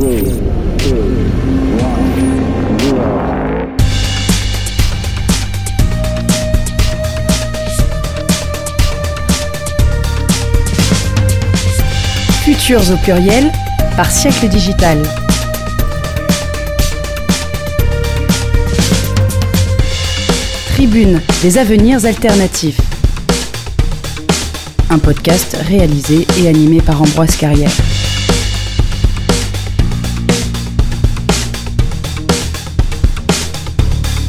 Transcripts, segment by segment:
Futurs au pluriel par siècle digital. Tribune des avenirs alternatifs. Un podcast réalisé et animé par Ambroise Carrière.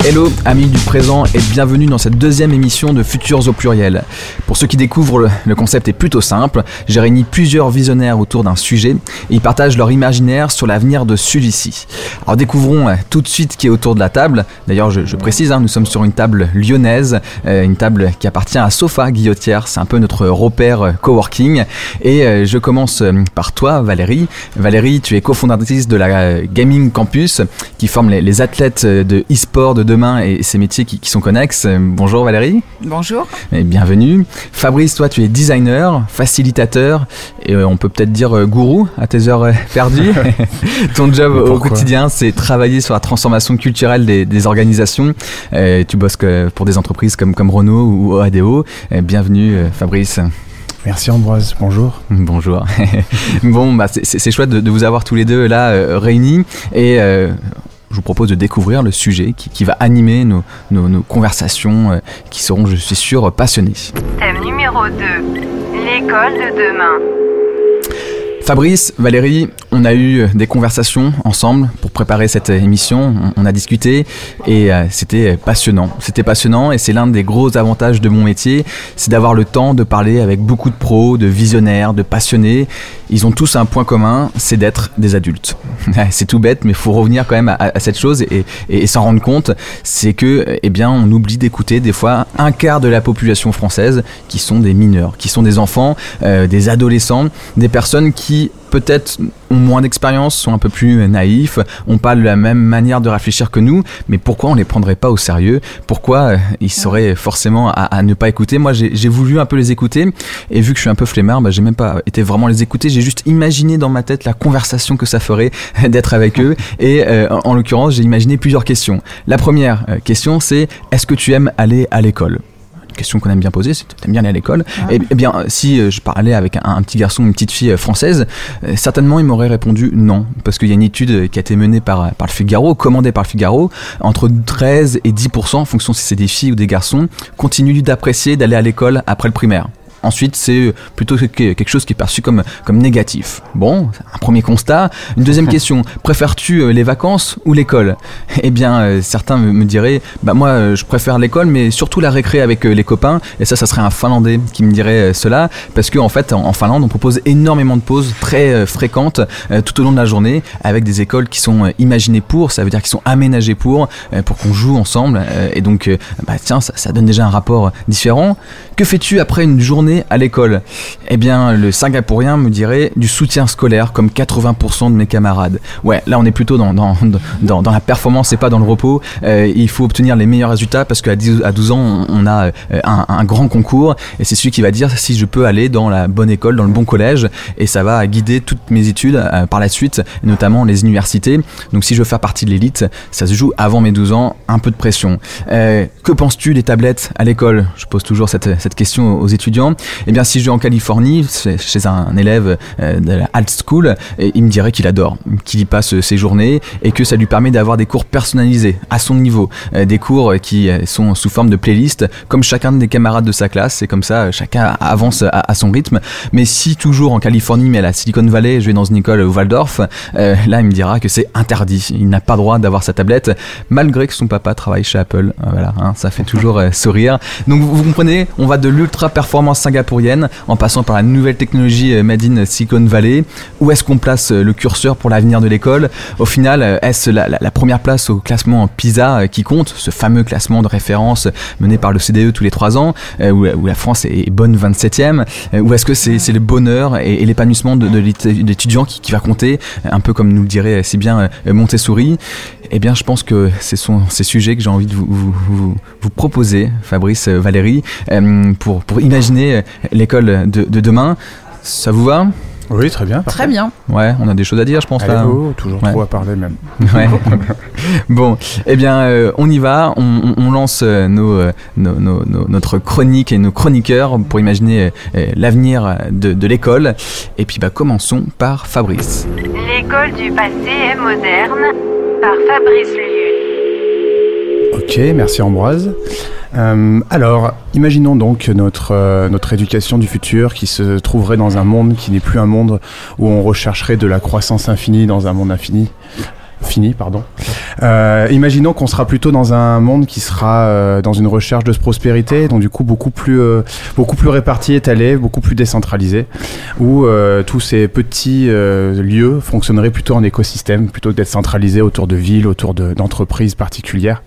Hello, amis du présent et bienvenue dans cette deuxième émission de Futurs au pluriel. Pour ceux qui découvrent, le, concept est plutôt simple. J'ai réuni plusieurs visionnaires autour d'un sujet et ils partagent leur imaginaire sur l'avenir de celui-ci. Alors découvrons euh, tout de suite qui est autour de la table. D'ailleurs, je, précise, hein, nous sommes sur une table lyonnaise, euh, une table qui appartient à Sofa Guillotière. C'est un peu notre repère euh, coworking. Et je commence par toi, Valérie. Valérie, tu es cofondatrice de la Gaming Campus qui forme les, athlètes de e-sport de demain et ces métiers qui, qui sont connexes. Euh, Bonjour Valérie. Bonjour. Et bienvenue. Fabrice, toi tu es designer, facilitateur et euh, on peut peut-être dire euh, gourou à tes heures perdues. Ton job au quotidien c'est travailler sur la transformation culturelle des, des organisations. Tu bosses que pour des entreprises comme, comme Renault ou ADO. Bienvenue Fabrice. Merci Ambroise, bonjour. Bonjour. bon, bah, c'est- chouette de, de vous avoir tous les deux là euh, réunis et euh, je vous propose de découvrir le sujet qui, qui va animer nos, nos- conversations euh, qui seront, je suis sûr, passionnées. Thème numéro 2. L'école de demain. Fabrice, Valérie, on a eu des conversations ensemble pour préparer cette émission. On, a discuté et euh, c'était passionnant. C'était passionnant et c'est l'un des gros avantages de mon métier, c'est d'avoir le temps de parler avec beaucoup de pros, de visionnaires, de passionnés. Ils ont tous un point commun, c'est d'être des adultes. c'est tout bête, mais faut revenir quand même à, cette chose et s'en rendre compte. C'est que, eh bien, on oublie d'écouter des fois un quart de la population française qui sont des mineurs, qui sont des enfants, euh, des adolescents, des personnes qui peut-être ont moins d'expérience, sont un peu plus naïfs, ont pas la même manière de réfléchir que nous, mais pourquoi on les prendrait pas au sérieux? Pourquoi euh, ils seraient forcément à, à ne pas écouter? Moi, j'ai voulu un peu les écouter, et vu que je suis un peu flemmard, bah, j'ai même pas été vraiment les écouter, j'ai juste imaginé dans ma tête la conversation que ça ferait d'être avec eux, et euh, en, en l'occurrence, j'ai imaginé plusieurs questions. La première euh, question, c'est est-ce que tu aimes aller à l'école? Une question qu'on aime bien poser, c'est t'aimes bien aller à l'école. Eh eh bien, si euh, je parlais avec un, un petit garçon, une petite fille euh, française, euh, certainement il m'aurait répondu non, parce qu'il y a une étude qui a été menée par, par le Figaro, commandée par le Figaro, entre 13 et 10%, en fonction si c'est des filles ou des garçons, continuent d'apprécier d'aller à l'école après le primaire. Ensuite, c'est euh, plutôt que- quelque chose qui est perçu comme, comme négatif. Bon, un premier constat. Une deuxième question, préfères-tu euh, les vacances ou l'école? Eh bien, euh, certains me diraient, bah moi, je préfère l'école, mais surtout la récré avec les copains. Et ça, ça serait un Finlandais qui me dirait cela, parce qu'en en fait, en, Finlande, on propose énormément de pauses très fréquentes tout au long de la journée, avec des écoles qui sont imaginées pour, ça veut dire qui sont aménagées pour, pour qu'on joue ensemble. Et donc, bah tiens, ça, ça donne déjà un rapport différent. Que fais-tu après une journée à l'école Eh bien, le Singapourien me dirait du soutien scolaire, comme 80% de mes camarades. Ouais, là, on est plutôt dans, dans, dans, la performance et pas dans le repos. Euh, il faut obtenir les meilleurs résultats parce qu'à 10 à 12 ans, on, a euh, un, grand concours et c'est celui qui va dire si je peux aller dans la bonne école, dans le bon collège et ça va guider toutes mes études euh, par la suite, notamment les universités. Donc, si je veux faire partie de l'élite, ça se joue avant mes 12 ans, un peu de pression. Que penses-tu des tablettes à l'école? Je pose toujours cette, cette question aux étudiants. Eh bien, si je vais en Californie, chez un élève euh, de la School, il me dirait qu'il adore, qu'il y passe ses journées et que ça lui permet d'avoir des cours personnalisés à son niveau, Euh, des cours qui euh, sont sous forme de playlist, comme chacun des camarades de sa classe, et comme ça, euh, chacun avance à, son rythme. Mais si toujours en Californie, mais à la Silicon Valley, je vais dans une école Waldorf, euh, là, il me dira que c'est interdit. Il n'a pas droit d'avoir sa tablette, malgré que son papa travaille chez Apple. Euh, Voilà, hein, ça fait toujours euh, sourire. Donc, vous, vous comprenez, on va de l'ultra performance en passant par la nouvelle technologie euh, made in Silicon Valley. Où est-ce qu'on place euh, le curseur pour l'avenir de l'école? Au final, euh, est-ce la, première place au classement PISA qui compte, ce fameux classement de référence mené par le CDE tous les trois ans, où, la France est bonne 27e euh, Ou est-ce que c'est le bonheur et, l'épanouissement de, de l'étu- l'étudiant qui, qui va compter, un peu comme nous le dirait si bien Montessori? Eh bien, je pense que ce sont ces sujets que j'ai envie de vous, vous, vous- vous proposer, Fabrice, euh, Valérie, euh, pour, pour imaginer euh, l'école de, de demain. Ça vous va? Oui, très bien. Très bien. Ouais, on a des choses à dire, je pense. là. Allez-go, toujours Ouais. trop à parler même. Ouais. bon, eh bien, euh, on y va. On, lance euh, nos, euh, nos- nos- nos- notre chronique et nos chroniqueurs pour imaginer l'avenir de, de l'école. Et puis, bah, commençons par Fabrice. L'école du passé est moderne par Fabrice Lulul. Ok, merci Ambroise. Euh, alors, imaginons donc euh, notre éducation du futur qui se trouverait dans un monde qui n'est plus un monde où on rechercherait de la croissance infinie dans un monde infini. Fini, pardon. Euh, imaginons qu'on sera plutôt dans un monde qui sera euh, dans une recherche de prospérité, donc du coup beaucoup plus, euh, beaucoup plus réparti, étalé, beaucoup plus décentralisé, où euh, tous ces petits lieux fonctionneraient plutôt en écosystème, plutôt que d'être centralisés autour de villes, autour de- d'entreprises particulières.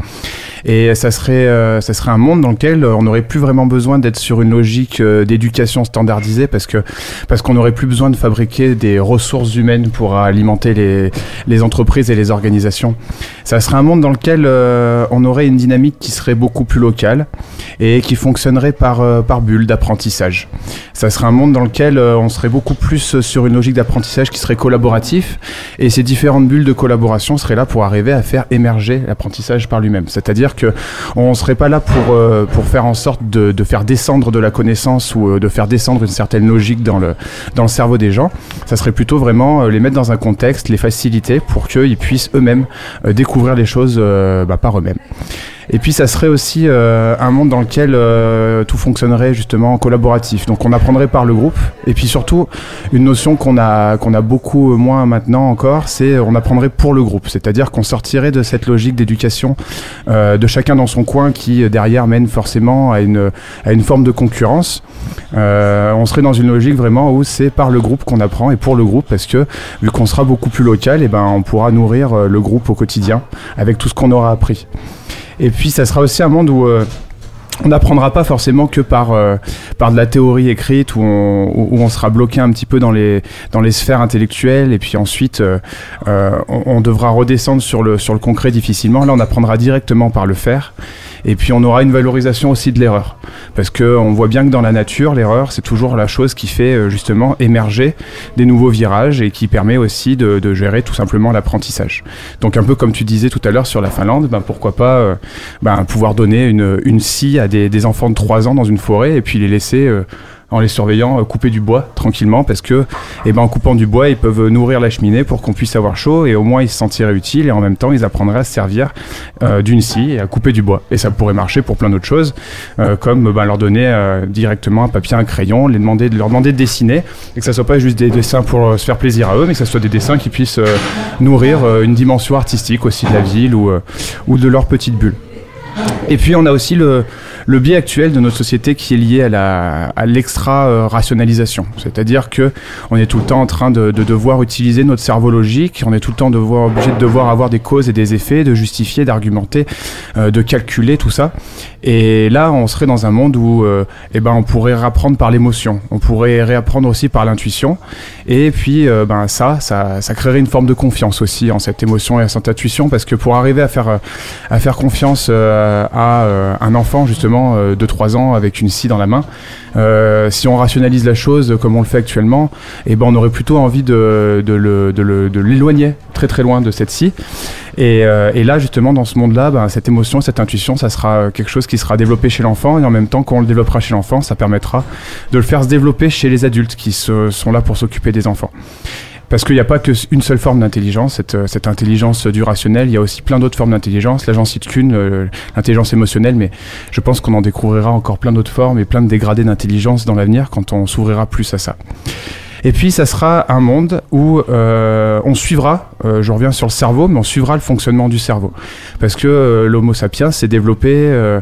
Et ça serait, ça serait un monde dans lequel on n'aurait plus vraiment besoin d'être sur une logique d'éducation standardisée parce que parce qu'on n'aurait plus besoin de fabriquer des ressources humaines pour alimenter les, les entreprises et les organisations. Ça serait un monde dans lequel euh, on aurait une dynamique qui serait beaucoup plus locale et qui fonctionnerait par, euh, par bulle d'apprentissage. Ça serait un monde dans lequel euh, on serait beaucoup plus sur une logique d'apprentissage qui serait collaboratif et ces différentes bulles de collaboration seraient là pour arriver à faire émerger l'apprentissage par lui-même. C'est-à-dire que on serait pas là pour, pour faire en sorte de, de faire descendre de la connaissance ou de faire descendre une certaine logique dans le, dans le cerveau des gens. Ça serait plutôt vraiment les mettre dans un contexte, les faciliter pour qu'ils puissent eux-mêmes euh, découvrir les choses euh, bah, par eux-mêmes. Et puis ça serait aussi euh, un monde dans lequel euh, tout fonctionnerait justement en collaboratif. Donc on apprendrait par le groupe. Et puis surtout, une notion qu'on a, qu'on a beaucoup moins maintenant encore, c'est on apprendrait pour le groupe. C'est-à-dire qu'on sortirait de cette logique d'éducation euh, de chacun dans son coin qui derrière mène forcément à une, à une forme de concurrence. Euh, on serait dans une logique vraiment où c'est par le groupe qu'on apprend et pour le groupe parce que vu qu'on sera beaucoup plus local, et ben on pourra nourrir euh, le groupe au quotidien avec tout ce qu'on aura appris. Et puis ça sera aussi un monde où euh, on n'apprendra pas forcément que par, euh, par de la théorie écrite où on, où on sera bloqué un petit peu dans les, dans les sphères intellectuelles et puis ensuite euh, euh, on, on devra redescendre sur le, sur le concret difficilement. Là on apprendra directement par le faire et puis on aura une valorisation aussi de l'erreur parce que on voit bien que dans la nature l'erreur c'est toujours la chose qui fait euh, justement émerger des nouveaux virages et qui permet aussi de, de gérer tout simplement l'apprentissage. Donc un peu comme tu disais tout à l'heure sur la Finlande, ben pourquoi pas euh, ben, pouvoir donner une, une scie des, enfants de 3 ans dans une forêt et puis les laisser euh, en les surveillant euh, couper du bois tranquillement parce que eh ben, en coupant du bois ils peuvent nourrir la cheminée pour qu'on puisse avoir chaud et au moins ils se sentiraient utiles et en même temps ils apprendraient à se servir euh, d'une scie et à couper du bois. Et ça pourrait marcher pour plein d'autres choses comme ben, leur donner directement un papier un crayon les demander de leur demander de dessiner et que ça soit pas juste des dessins pour se faire plaisir à eux mais que ça soit des dessins qui puissent nourrir une dimension artistique aussi de la ville ou, ou de leur petite bulle. Et puis on a aussi le, le biais actuel de notre société qui est lié à la à l'extra euh, rationalisation, c'est-à-dire que on est tout le temps en train de, de devoir utiliser notre cerveau logique, on est tout le temps devoir, obligé de devoir avoir des causes et des effets, de justifier, d'argumenter, euh, de calculer tout ça. Et là, on serait dans un monde où euh, eh ben on pourrait réapprendre par l'émotion, on pourrait réapprendre aussi par l'intuition, et puis euh, ben ça, ça, ça créerait une forme de confiance aussi en cette émotion et à cette intuition, parce que pour arriver à faire euh, à faire confiance euh, à un enfant justement euh, de 3 ans avec une scie dans la main. Euh, si on rationalise la chose comme on le fait actuellement, eh ben on aurait plutôt envie de, de l'éloigner très très loin de cette scie. Et, euh, là justement dans ce monde-là, ben, cette émotion, cette intuition, ça sera quelque chose qui sera développé chez l'enfant et en même temps quand on le développera chez l'enfant, ça permettra de le faire se développer chez les adultes qui se- sont là pour s'occuper des enfants. Parce qu'il n'y a pas qu'une seule forme d'intelligence, cette, euh, intelligence du rationnel, il y a aussi plein d'autres formes d'intelligence. Là, j'en cite qu'une, euh, l'intelligence émotionnelle, mais je pense qu'on en découvrira encore plein d'autres formes et plein de dégradés d'intelligence dans l'avenir quand on s'ouvrira plus à ça. Et puis, ça sera un monde où euh, on suivra, euh, je reviens sur le cerveau, mais on suivra le fonctionnement du cerveau. Parce que euh, l'Homo sapiens s'est développé euh,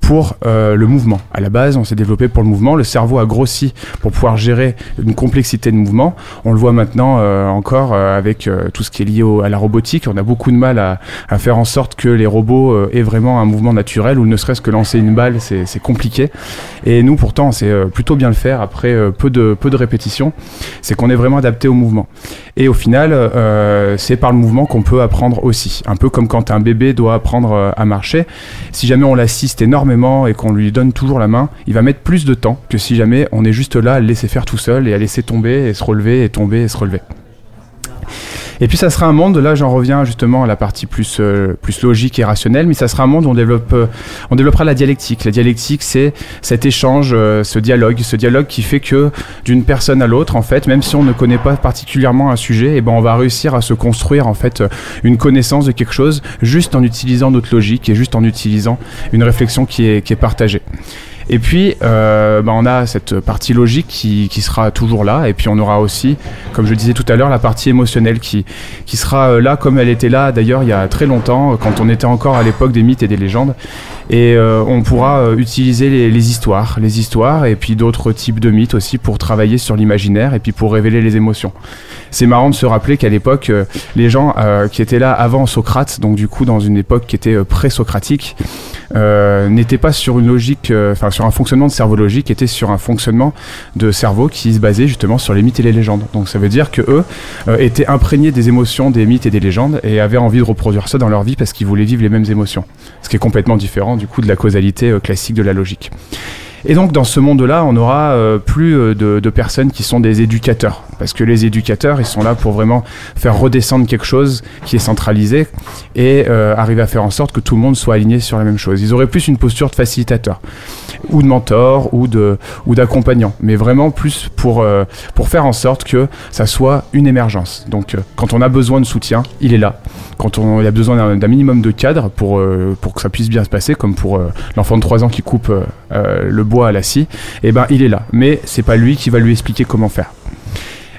pour euh, le mouvement. À la base, on s'est développé pour le mouvement. Le cerveau a grossi pour pouvoir gérer une complexité de mouvement. On le voit maintenant encore avec tout ce qui est lié au- à la robotique. On a beaucoup de mal à, à faire en sorte que les robots aient vraiment un mouvement naturel ou ne serait-ce que lancer une balle, c'est compliqué. Et nous, pourtant, on sait plutôt bien le faire après peu de, peu de répétitions. C'est qu'on est vraiment adapté au mouvement. Et au final, euh, c'est par le mouvement qu'on peut apprendre aussi. Un peu comme quand un bébé doit apprendre euh, à marcher. Si jamais on l'assiste énormément et qu'on lui donne toujours la main, il va mettre plus de temps que si jamais on est juste là à le laisser faire tout seul et à laisser tomber et se relever et tomber et se relever. Et puis ça sera un monde, là j'en reviens justement à la partie plus, euh, plus logique et rationnelle, mais ça sera un monde où on, développe, euh, on développera la dialectique. La dialectique c'est cet échange, euh, ce dialogue, ce dialogue qui fait que d'une personne à l'autre, en fait, même si on ne connaît pas particulièrement un sujet, eh ben on va réussir à se construire en fait euh, une connaissance de quelque chose juste en utilisant notre logique et juste en utilisant une réflexion qui est, qui est partagée. Et puis, euh, bah, on a cette partie logique qui, qui sera toujours là. Et puis, on aura aussi, comme je disais tout à l'heure, la partie émotionnelle qui, qui sera euh, là comme elle était là d'ailleurs il y a très longtemps, quand on était encore à l'époque des mythes et des légendes. Et euh, on pourra euh, utiliser les, les histoires, les histoires et puis d'autres types de mythes aussi pour travailler sur l'imaginaire et puis pour révéler les émotions. C'est marrant de se rappeler qu'à l'époque, euh, les gens qui étaient là avant Socrate, donc du coup dans une époque qui était pré-socratique, n'étaient pas sur une logique, enfin sur un fonctionnement de cerveau logique, étaient sur un fonctionnement de cerveau qui se basait justement sur les mythes et les légendes. Donc ça veut dire que eux étaient imprégnés des émotions, des mythes et des légendes et avaient envie de reproduire ça dans leur vie parce qu'ils voulaient vivre les mêmes émotions. Ce qui est complètement différent du coup de la causalité euh, classique de la logique. Et donc dans ce monde-là, on aura euh, plus euh, de, personnes qui sont des éducateurs, parce que les éducateurs, ils sont là pour vraiment faire redescendre quelque chose qui est centralisé et euh, arriver à faire en sorte que tout le monde soit aligné sur la même chose. Ils auraient plus une posture de facilitateur ou de mentor ou de ou d'accompagnant, mais vraiment plus pour pour faire en sorte que ça soit une émergence. Donc quand on a besoin de soutien, il est là. Quand on il y a besoin d'un minimum de cadre pour pour que ça puisse bien se passer, comme pour l'enfant de 3 ans qui coupe le bois à la scie, et ben il est là. Mais c'est pas lui qui va lui expliquer comment faire.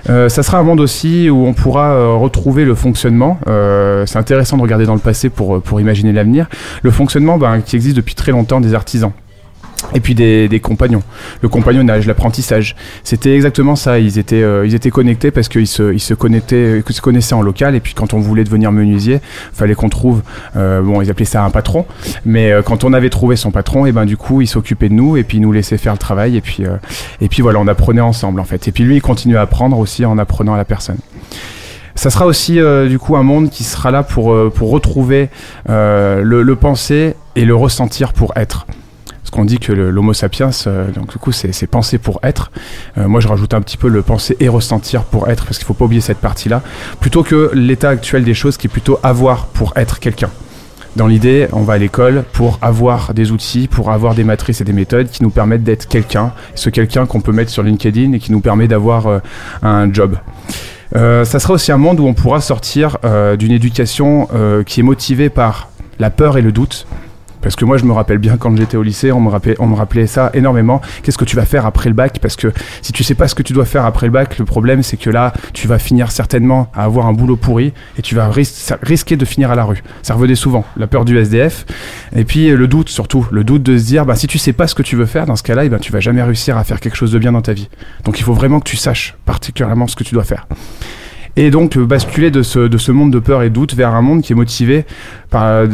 Euh, ça sera un monde aussi où on pourra euh, retrouver le fonctionnement. Euh, c'est intéressant de regarder dans le passé pour, pour imaginer l'avenir. Le fonctionnement ben, qui existe depuis très longtemps des artisans. Et puis des, des compagnons, le compagnonnage, l'apprentissage, c'était exactement ça. Ils étaient, euh, ils étaient connectés parce qu'ils se, ils se connectaient, ils se connaissaient en local. Et puis quand on voulait devenir menuisier, fallait qu'on trouve, euh, bon, ils appelaient ça un patron. Mais euh, quand on avait trouvé son patron, et ben du coup, il s'occupait de nous et puis il nous laissait faire le travail. Et puis, euh, et puis voilà, on apprenait ensemble en fait. Et puis lui, il continuait à apprendre aussi en apprenant à la personne. Ça sera aussi euh, du coup un monde qui sera là pour, euh, pour retrouver euh, le, le penser et le ressentir pour être. Parce qu'on dit que l'homo sapiens, euh, donc du coup, c'est penser pour être. Euh, moi, je rajoute un petit peu le penser et ressentir pour être, parce qu'il faut pas oublier cette partie-là. Plutôt que l'état actuel des choses qui est plutôt avoir pour être quelqu'un. Dans l'idée, on va à l'école pour avoir des outils, pour avoir des matrices et des méthodes qui nous permettent d'être quelqu'un, ce quelqu'un qu'on peut mettre sur LinkedIn et qui nous permet d'avoir euh, un job. Euh, ça sera aussi un monde où on pourra sortir d'une éducation qui est motivée par la peur et le doute. Parce que moi, je me rappelle bien quand j'étais au lycée, on me, rappelait, on me rappelait ça énormément. Qu'est-ce que tu vas faire après le bac? Parce que si tu sais pas ce que tu dois faire après le bac, le problème, c'est que là, tu vas finir certainement à avoir un boulot pourri et tu vas ris- risquer de finir à la rue. Ça revenait souvent. La peur du SDF. Et puis le doute, surtout. Le doute de se dire, bah, si tu sais pas ce que tu veux faire, dans ce cas-là, eh ben, tu vas jamais réussir à faire quelque chose de bien dans ta vie. Donc il faut vraiment que tu saches particulièrement ce que tu dois faire. Et donc euh, basculer de ce, de ce monde de peur et doute vers un monde qui est motivé par,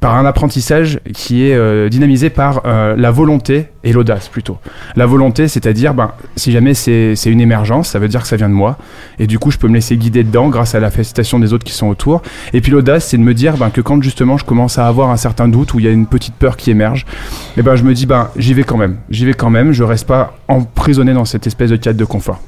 par un apprentissage qui est euh, dynamisé par euh, la volonté et l'audace plutôt. La volonté, c'est-à-dire, ben, si jamais c'est une émergence, ça veut dire que ça vient de moi, et du coup je peux me laisser guider dedans grâce à la félicitation des autres qui sont autour. Et puis l'audace, c'est de me dire ben, que quand justement je commence à avoir un certain doute ou il y a une petite peur qui émerge, et ben je me dis ben j'y vais quand même, j'y vais quand même, je reste pas emprisonné dans cette espèce de cadre de confort.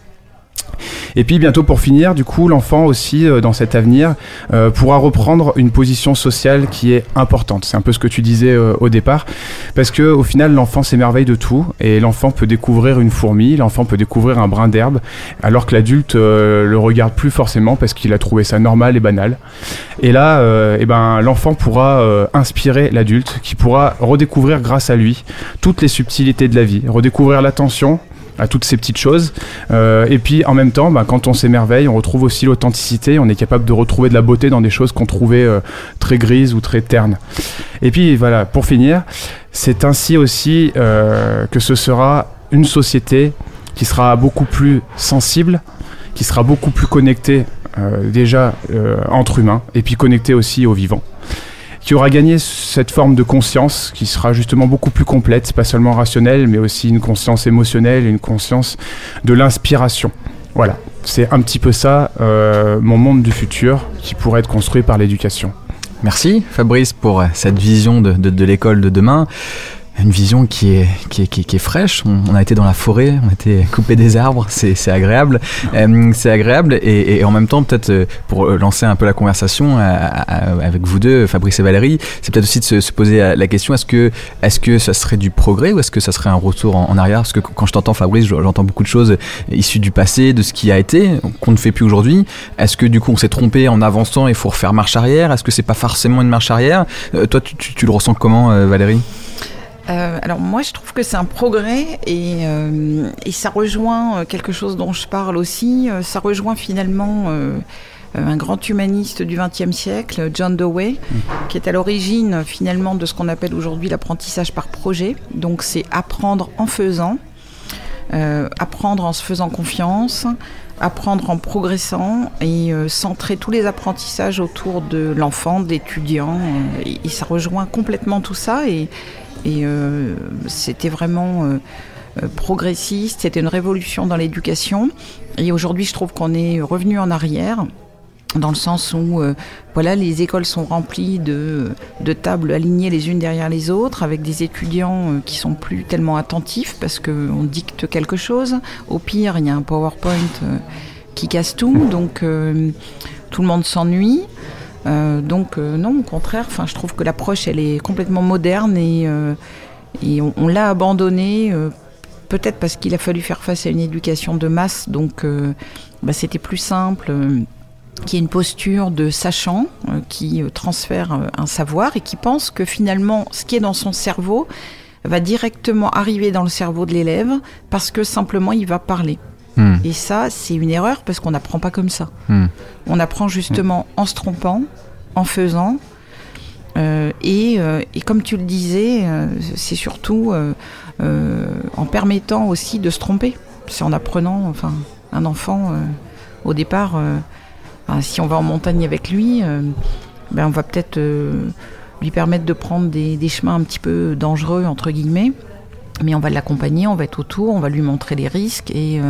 Et puis bientôt pour finir, du coup, l'enfant aussi euh, dans cet avenir euh, pourra reprendre une position sociale qui est importante. C'est un peu ce que tu disais euh, au départ, parce que au final, l'enfant s'émerveille de tout et l'enfant peut découvrir une fourmi, l'enfant peut découvrir un brin d'herbe, alors que l'adulte le regarde plus forcément parce qu'il a trouvé ça normal et banal. Et là, eh ben, l'enfant pourra inspirer l'adulte, qui pourra redécouvrir grâce à lui toutes les subtilités de la vie, redécouvrir l'attention à toutes ces petites choses. Euh, et puis en même temps, bah, quand on s'émerveille, on retrouve aussi l'authenticité, on est capable de retrouver de la beauté dans des choses qu'on trouvait euh, très grises ou très ternes. Et puis voilà, pour finir, c'est ainsi aussi euh, que ce sera une société qui sera beaucoup plus sensible, qui sera beaucoup plus connectée euh, déjà euh, entre humains, et puis connectée aussi aux vivants qui aura gagné cette forme de conscience qui sera justement beaucoup plus complète, pas seulement rationnelle, mais aussi une conscience émotionnelle une conscience de l'inspiration. Voilà, c'est un petit peu ça, euh, mon monde du futur, qui pourrait être construit par l'éducation. Merci Fabrice pour cette vision de l'école de demain. Une vision qui est, qui est, qui est, qui est fraîche. On, a été dans la forêt, on a été coupé des arbres, c'est agréable. Euh, c'est agréable et, et en même temps, peut-être euh, pour euh, lancer un peu la conversation avec vous deux, Fabrice et Valérie, c'est peut-être aussi de se, se poser la question est-ce que, est que ça serait du progrès ou est-ce que ça serait un retour en, arrière? Parce que quand je t'entends, Fabrice, j'entends beaucoup de choses issues du passé, de ce qui a été, qu'on ne fait plus aujourd'hui. Est-ce que du coup on s'est trompé en avançant et il faut refaire marche arrière? Est-ce que c'est pas forcément une marche arrière? Toi, tu, tu- le ressens comment, Valérie? Euh, alors moi je trouve que c'est un progrès et, euh, et ça rejoint euh, quelque chose dont je parle aussi, euh, ça rejoint finalement euh, euh, un grand humaniste du XXe siècle, John Dewey, qui est à l'origine finalement de ce qu'on appelle aujourd'hui l'apprentissage par projet. Donc c'est apprendre en faisant, euh, apprendre en se faisant confiance, apprendre en progressant et euh, centrer tous les apprentissages autour de l'enfant, de l'étudiant. euh, et, et ça rejoint complètement tout ça et, et euh, c'était vraiment euh, euh, progressiste, c'était une révolution dans l'éducation. Et aujourd'hui, je trouve qu'on est revenu en arrière dans le sens où voilà, les écoles sont remplies de, tables alignées les unes derrière les autres, avec des étudiants euh, qui sont plus tellement attentifs parce qu'on dicte quelque chose. Au pire, il y a un PowerPoint qui casse tout, donc tout le monde s'ennuie. Euh, donc euh, non, au contraire, je trouve que l'approche elle est complètement moderne et, euh, et on, on l'a abandonnée. Peut-être parce qu'il a fallu faire face à une éducation de masse, donc bah, c'était plus simple. qui est une posture de sachant, qui transfère un savoir et qui pense que finalement, ce qui est dans son cerveau va directement arriver dans le cerveau de l'élève parce que simplement il va parler. Hmm. Et ça, c'est une erreur parce qu'on n'apprend pas comme ça. Hmm. On apprend justement en se trompant, en faisant. euh, et, euh, et comme tu le disais, euh, c'est surtout en permettant aussi de se tromper. C'est en apprenant, enfin, un enfant, au départ, si on va en montagne avec lui, ben on va peut-être lui permettre de prendre des, chemins un petit peu dangereux, entre guillemets. Mais on va l'accompagner, on va être autour, on va lui montrer les risques et,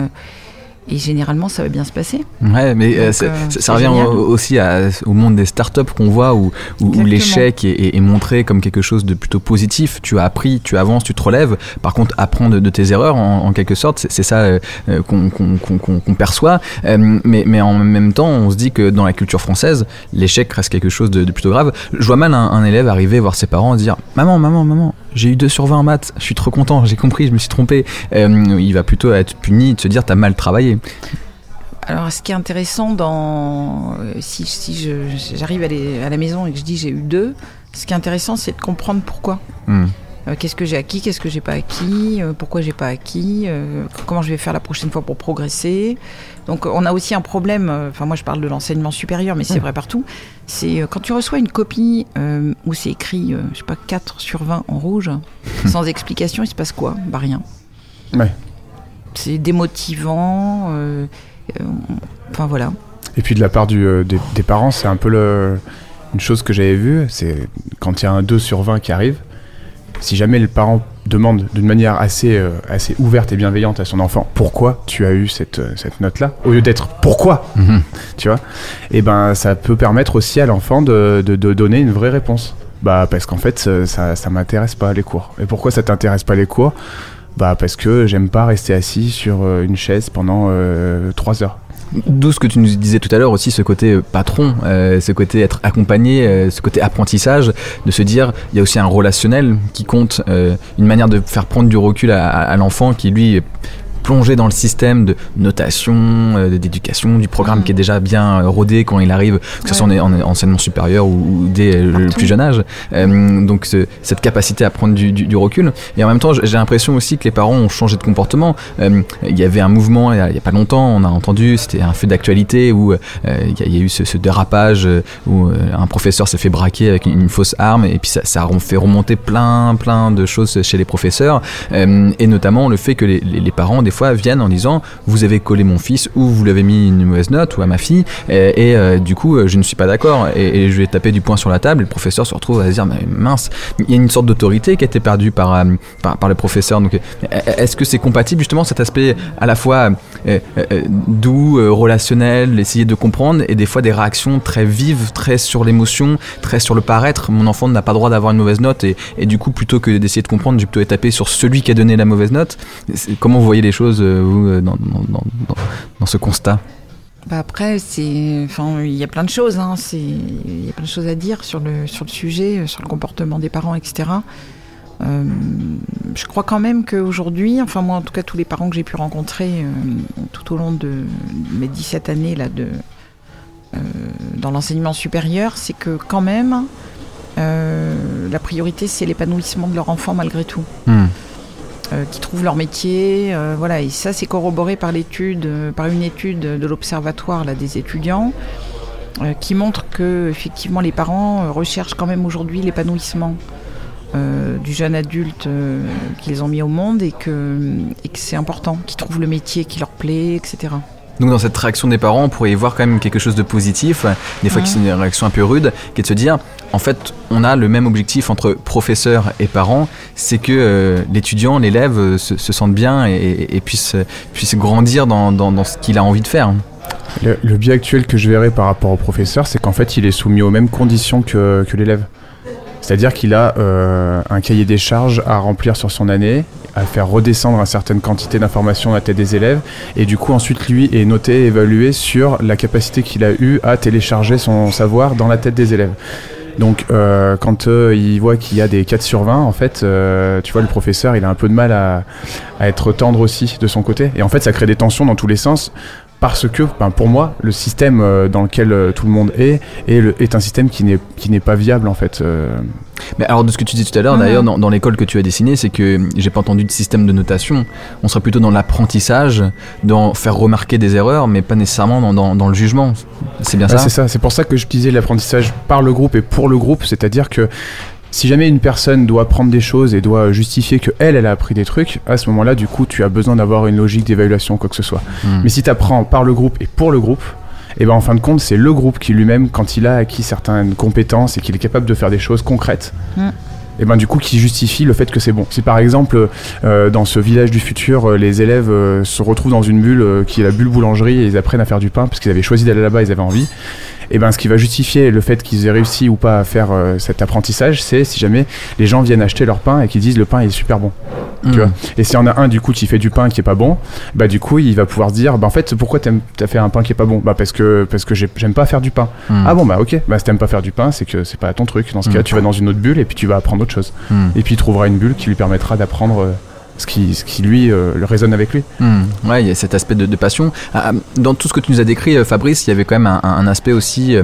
et généralement ça va bien se passer. Ouais, mais euh, Donc, euh, ça- revient génial. aussi à- au monde des startups qu'on voit où, où- l'échec est, est- est montré comme quelque chose de plutôt positif. Tu as appris, tu avances, tu te relèves. Par contre, apprends de, de tes erreurs en, en quelque sorte, c'est ça euh, qu'on perçoit. Euh, mais, mais en même temps, on se dit que dans la culture française, l'échec reste quelque chose de, de plutôt grave. Je vois mal un, un élève arriver voir ses parents et dire Maman, maman, maman, j'ai eu 2 sur 20 en maths, je suis trop content, j'ai compris, je me suis trompé. Euh, il va plutôt être puni de se dire T'as mal travaillé. Alors, ce qui est intéressant dans. euh, Si, si je- j'arrive à la maison et que je dis j'ai eu deux, ce qui est intéressant, c'est de comprendre pourquoi. Hmm. Euh, qu'est-ce que j'ai acquis, qu'est-ce que j'ai pas acquis, euh, pourquoi j'ai pas acquis, euh, comment je vais faire la prochaine fois pour progresser. Donc, on a aussi un problème. Enfin, moi, je parle de l'enseignement supérieur, mais c'est vrai partout. C'est quand tu reçois une copie euh, où c'est écrit, euh, je sais pas, 4 sur 20 en rouge, sans explication, il se passe quoi? Bah, rien. Ouais. C'est démotivant. euh, Enfin, voilà. Et puis de la part du, des, des parents, c'est un peu le, une chose que j'avais vue, c'est quand il y a un 2 sur 20 qui arrive, si jamais le parent demande d'une manière assez, euh, assez ouverte et bienveillante à son enfant pourquoi tu as eu cette, euh, cette note-là, au lieu d'être pourquoi, Mhm? tu vois, et ben ça peut permettre aussi à l'enfant de, de, de donner une vraie réponse. Bah parce qu'en fait ça, ça, ça m'intéresse pas les cours. Et pourquoi ça t'intéresse pas les cours? Bah parce que j'aime pas rester assis sur euh, une chaise pendant 3 heures. D'où ce que tu nous disais tout à l'heure aussi, ce côté euh, patron, euh, ce côté être accompagné, euh, ce côté apprentissage, de se dire il y a aussi un relationnel qui compte, une manière de faire prendre du recul à l'enfant qui lui plonger dans le système de notation, euh, d'éducation, du programme qui est déjà bien euh, rodé quand il arrive, que ce soit en, en enseignement supérieur ou, ou dès euh, le plus jeune âge. Donc ce- cette capacité à prendre du, du- du recul. Et en même temps, j'ai l'impression aussi que les parents ont changé de comportement. Il y avait un mouvement il y a, pas longtemps, on a entendu, c'était un fait d'actualité où il y, a- eu ce, ce dérapage où un professeur s'est fait braquer avec une, une fausse arme et puis ça, ça a fait remonter plein plein de choses chez les professeurs Euh, et notamment le fait que les, les- les parents des viennent en disant vous avez collé mon fils ou vous l'avez mis une mauvaise note ou à ma fille. Et, euh, du coup euh, je ne suis pas d'accord. Et, je vais taper du poing sur la table. Et le professeur se retrouve à dire mince il y a une sorte d'autorité qui a été perdue par, euh, par, par le professeur. Donc est-ce que c'est compatible justement cet aspect à la fois doux, euh, relationnel, essayer de comprendre et des fois des réactions très vives, très sur l'émotion, très sur le paraître. Mon enfant n'a pas le droit d'avoir une mauvaise note et, du coup plutôt que d'essayer de comprendre, j'ai plutôt taper sur celui qui a donné la mauvaise note. Comment vous voyez les choses euh, vous, euh, dans, dans, ce constat? Bah après, c'est, enfin, il y a plein de choses. Hein, c'est, il y a plein de choses à dire sur le sur le sujet, euh, sur le comportement des parents, etc. Euh, je crois quand même qu'aujourd'hui, enfin moi en tout cas tous les parents que j'ai pu rencontrer euh, tout au long de mes 17 années là de euh, dans l'enseignement supérieur, c'est que quand même la priorité c'est l'épanouissement de leur enfant malgré tout Hmm. qui trouvent leur métier. voilà, et ça, c'est corroboré par l'étude, par une étude de l'observatoire là des étudiants, qui montre que effectivement les parents recherchent quand même aujourd'hui l'épanouissement. Euh, du jeune adulte euh, qu'ils ont mis au monde et que, et que c'est important, qu'ils trouvent le métier qui leur plaît, etc. Donc dans cette réaction des parents, on pourrait y voir quand même quelque chose de positif, des fois Ouais. qui c'est une réaction un peu rude, qui est de se dire, en fait, on a le même objectif entre professeur et parents, c'est que euh, l'étudiant, l'élève euh, se, se sente bien et, et- et puisse, puisse grandir dans, dans- dans ce qu'il a envie de faire. Le, le biais actuel que je verrais par rapport au professeur, c'est qu'en fait, il est soumis aux mêmes conditions que, que l'élève. C'est-à-dire qu'il a euh, un cahier des charges à remplir sur son année, à faire redescendre une certaine quantité d'informations dans la tête des élèves, et du coup ensuite lui est noté, évalué sur la capacité qu'il a eu à télécharger son savoir dans la tête des élèves. Donc euh, quand euh, il voit qu'il y a des 4 sur 20, en fait, tu vois, le professeur, il a un peu de mal à, à être tendre aussi de son côté. Et en fait, ça crée des tensions dans tous les sens. Parce que, ben, pour moi, le système euh, dans lequel euh, tout le monde est est, le- est un système qui n'est qui n'est pas viable en fait. euh. Mais alors de ce que tu dis tout à l'heure, Mhm. d'ailleurs, dans, dans l'école que tu as dessinée, c'est que j'ai pas entendu de système de notation. On serait plutôt dans l'apprentissage, dans faire remarquer des erreurs, mais pas nécessairement dans, dans- dans le jugement. C'est bien Ah, ça? c'est ça. C'est pour ça que je disais l'apprentissage par le groupe et pour le groupe, c'est-à-dire que si jamais une personne doit apprendre des choses et doit justifier que elle, elle a appris des trucs, à ce moment-là, du coup, tu as besoin d'avoir une logique d'évaluation, quoi que ce soit. Hmm. Mais si tu apprends par le groupe et pour le groupe, et ben en fin de compte, c'est le groupe qui lui-même, quand il a acquis certaines compétences et qu'il est capable de faire des choses concrètes, Mm. et ben du coup qui justifie le fait que c'est bon. Si par exemple euh, dans ce village du futur, euh, les élèves euh, se retrouvent dans une bulle euh, qui est la bulle boulangerie et ils apprennent à faire du pain parce qu'ils avaient choisi d'aller là-bas, ils avaient envie. Et ben ce qui va justifier le fait qu'ils aient réussi ou pas à faire euh, cet apprentissage, c'est si jamais les gens viennent acheter leur pain et qu'ils disent le pain est super bon. Hmm. tu vois. Et s'il y en a un du coup qui fait du pain qui est pas bon, bah du coup il va pouvoir dire bah en fait pourquoi t'as fait un pain qui est pas bon? Bah parce que parce que j'ai- j'aime pas faire du pain. Hmm. Ah bon bah ok, bah si t'aimes pas faire du pain c'est que c'est pas ton truc. Dans ce Mm. cas tu vas dans une autre bulle et puis tu vas apprendre autre chose. Hmm. Et puis il trouvera une bulle qui lui permettra d'apprendre euh, ce qui ce qui lui euh, le résonne avec lui. Hmm, Ouais, il y a cet aspect de, passion. Ah, Dans tout ce que tu nous as décrit, euh, Fabrice, il y avait quand même un, un aspect aussi euh,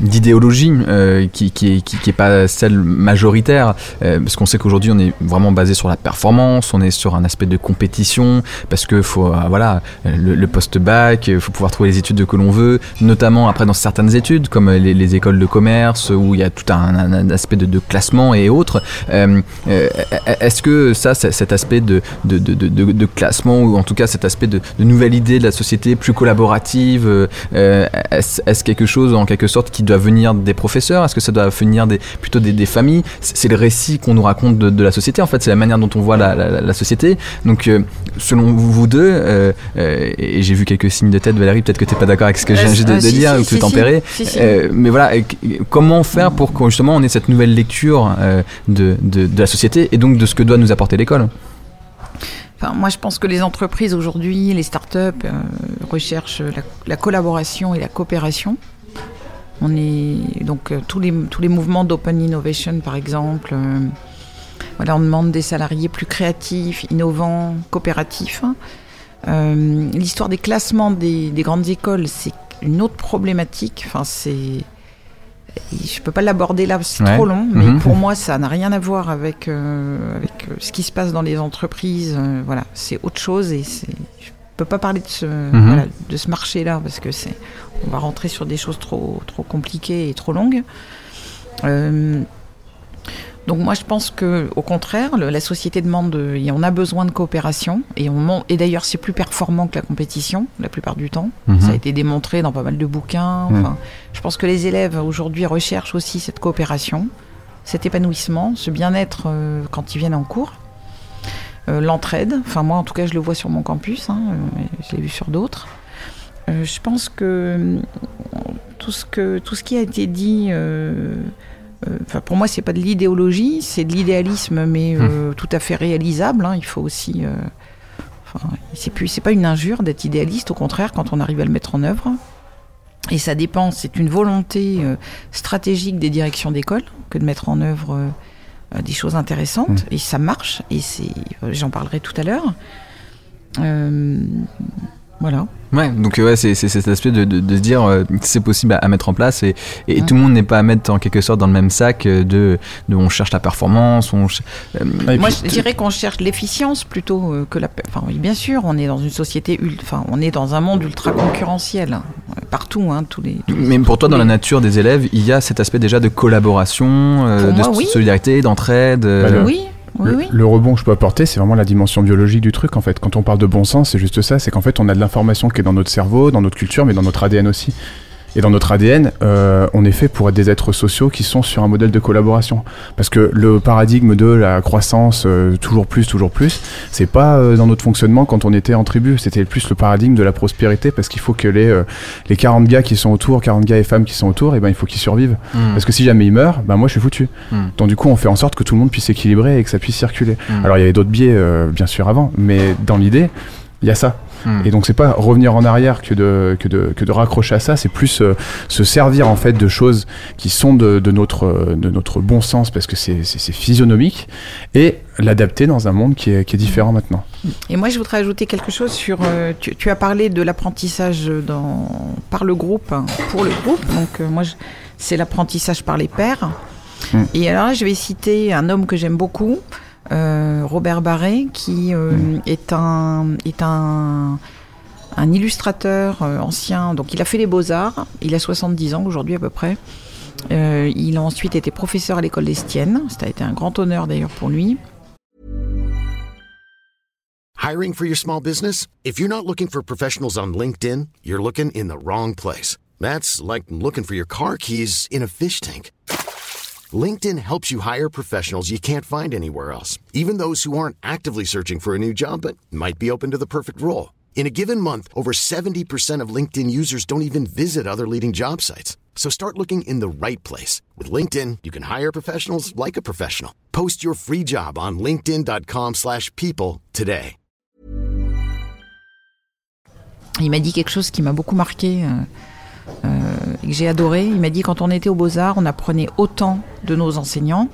d'idéologie euh, qui, qui, qui, qui pas celle majoritaire euh, parce qu'on sait qu'aujourd'hui on est vraiment basé sur la performance on est sur un aspect de compétition parce que faut euh, voilà le, le post-bac il faut pouvoir trouver les études que l'on veut notamment après dans certaines études comme les, les écoles de commerce où il y a tout un, aspect de, classement et autres. Est-ce que ça cet aspect de, de, de, de, classement ou en tout cas cet aspect de, nouvelle idée de la société plus collaborative est-ce quelque chose en quelque sorte qui doit venir des professeurs? Est-ce que ça doit venir des, plutôt des, des familles? C'est le récit qu'on nous raconte de, de la société, en fait, c'est la manière dont on voit la, la- la société. Donc, euh, selon vous, deux, euh, euh, et j'ai vu quelques signes de tête, Valérie, peut-être que tu n'es pas d'accord avec ce que j'ai de, de si, dire si, ou que si, tempérer. si. Euh, mais voilà, comment faire pour que justement on ait cette nouvelle lecture de, de, de la société et donc de ce que doit nous apporter l'école? Enfin, moi, je pense que les entreprises aujourd'hui, les startups, euh, recherchent la, la collaboration et la coopération. On est donc euh, tous les tous les mouvements d'open innovation, par exemple. euh, voilà, on demande des salariés plus créatifs, innovants, coopératifs. Euh, L'histoire des classements des, des grandes écoles, c'est une autre problématique. Enfin, c'est. Je peux pas l'aborder là, c'est Ouais. trop long, mais Mhm. pour moi, ça n'a rien à voir avec, avec ce qui se passe dans les entreprises. voilà, c'est autre chose et c'est. Je peux pas parler de ce, Mhm. voilà, de ce marché-là parce que c'est. On va rentrer sur des choses trop, trop compliquées et trop longues. Euh, donc moi je pense que au contraire le- la société demande de- et on a besoin de coopération et on et d'ailleurs c'est plus performant que la compétition la plupart du temps Mhm. ça a été démontré dans pas mal de bouquins Mhm. je pense que les élèves aujourd'hui recherchent aussi cette coopération cet épanouissement ce bien-être euh, quand ils viennent en cours l'entraide enfin moi en tout cas je le vois sur mon campus hein, euh, je l'ai vu sur d'autres Euh, je pense que euh, tout ce que tout ce qui a été dit euh, euh, Enfin, pour moi, c'est pas de l'idéologie, c'est de l'idéalisme, mais euh, tout à fait réalisable. hein. Il faut aussi. euh, enfin, c'est pas une injure d'être idéaliste. Au contraire, quand on arrive à le mettre en œuvre. Et ça dépend. C'est une volonté euh, stratégique des directions d'école que de mettre en œuvre euh, euh, des choses intéressantes. Et ça marche. Et c'est. euh, J'en parlerai tout à l'heure. Euh, voilà. Ouais, donc ouais, c'est cet aspect de, de, de se dire euh, que c'est possible à, à mettre en place et, et tout le monde n'est pas à mettre en quelque sorte dans le même sac euh, de, de on cherche la performance, on ch- euh, Et Moi, je dirais qu'on cherche l'efficience plutôt euh, que la. Enfin, oui, bien sûr, on est dans une société, enfin, on est dans un monde ultra concurrentiel euh, partout, hein, tous les. tous les- mais pour toi, dans la nature des élèves, il y a cet aspect déjà de collaboration, euh, de moi, s- oui. solidarité, d'entraide. euh, Bah, Oui, oui, le, oui. le rebond que je peux apporter, c'est vraiment la dimension biologique du truc en fait. Quand on parle de bon sens, c'est juste ça, c'est qu'en fait on a de l'information qui est dans notre cerveau, dans notre culture, mais dans notre ADN aussi. Et dans notre ADN, euh, on est fait pour être des êtres sociaux qui sont sur un modèle de collaboration. Parce que le paradigme de la croissance, euh, toujours plus, toujours plus, c'est pas euh, dans notre fonctionnement quand on était en tribu. C'était plus le paradigme de la prospérité parce qu'il faut que les, euh, les 40 gars qui sont autour, 40 gars et femmes qui sont autour, et ben il faut qu'ils survivent. hmm, Parce que si jamais ils meurent, ben moi je suis foutu. hmm, Donc du coup, on fait en sorte que tout le monde puisse s'équilibrer et que ça puisse circuler. hmm, Alors il y avait d'autres biais, euh, bien sûr, avant, mais dans l'idée, il y a ça. Hmm. Et donc c'est pas revenir en arrière que de, que de, que de raccrocher à ça, c'est plus euh, se servir en fait de choses qui sont de, de notre, euh, de notre bon sens parce que c'est physionomique et l'adapter dans un monde qui est, qui est différent maintenant. Et moi, je voudrais ajouter quelque chose sur. euh, tu, tu as parlé de l'apprentissage dans par le groupe, hein, pour le groupe. Donc euh, moi, c'est l'apprentissage par les pairs. Mm. Et alors là, je vais citer un homme que j'aime beaucoup, Robert Barré, qui euh, est un est un un illustrateur euh, ancien. Donc il a fait les beaux arts. Il a 70 ans aujourd'hui à peu près. Euh, il a ensuite été professeur à l'école d'Estienne. Ça a été un grand honneur d'ailleurs pour lui. Hiring for your small business? If you're not looking for professionals on LinkedIn, you're looking in the wrong place. That's like looking for your car keys in a fish tank. LinkedIn helps you hire professionals you can't find anywhere else, even those who aren't actively searching for a new job but might be open to the perfect role. In a given month, over 70% of LinkedIn users don't even visit other leading job sites. So start looking in the right place. With LinkedIn, you can hire professionals like a professional. Post your free job on linkedin.com/people slash people today. Il m'a dit quelque chose qui m'a beaucoup marqué euh, et que j'ai adoré. Il m'a dit quand on était aux Beaux-Arts, on apprenait autant de nos enseignants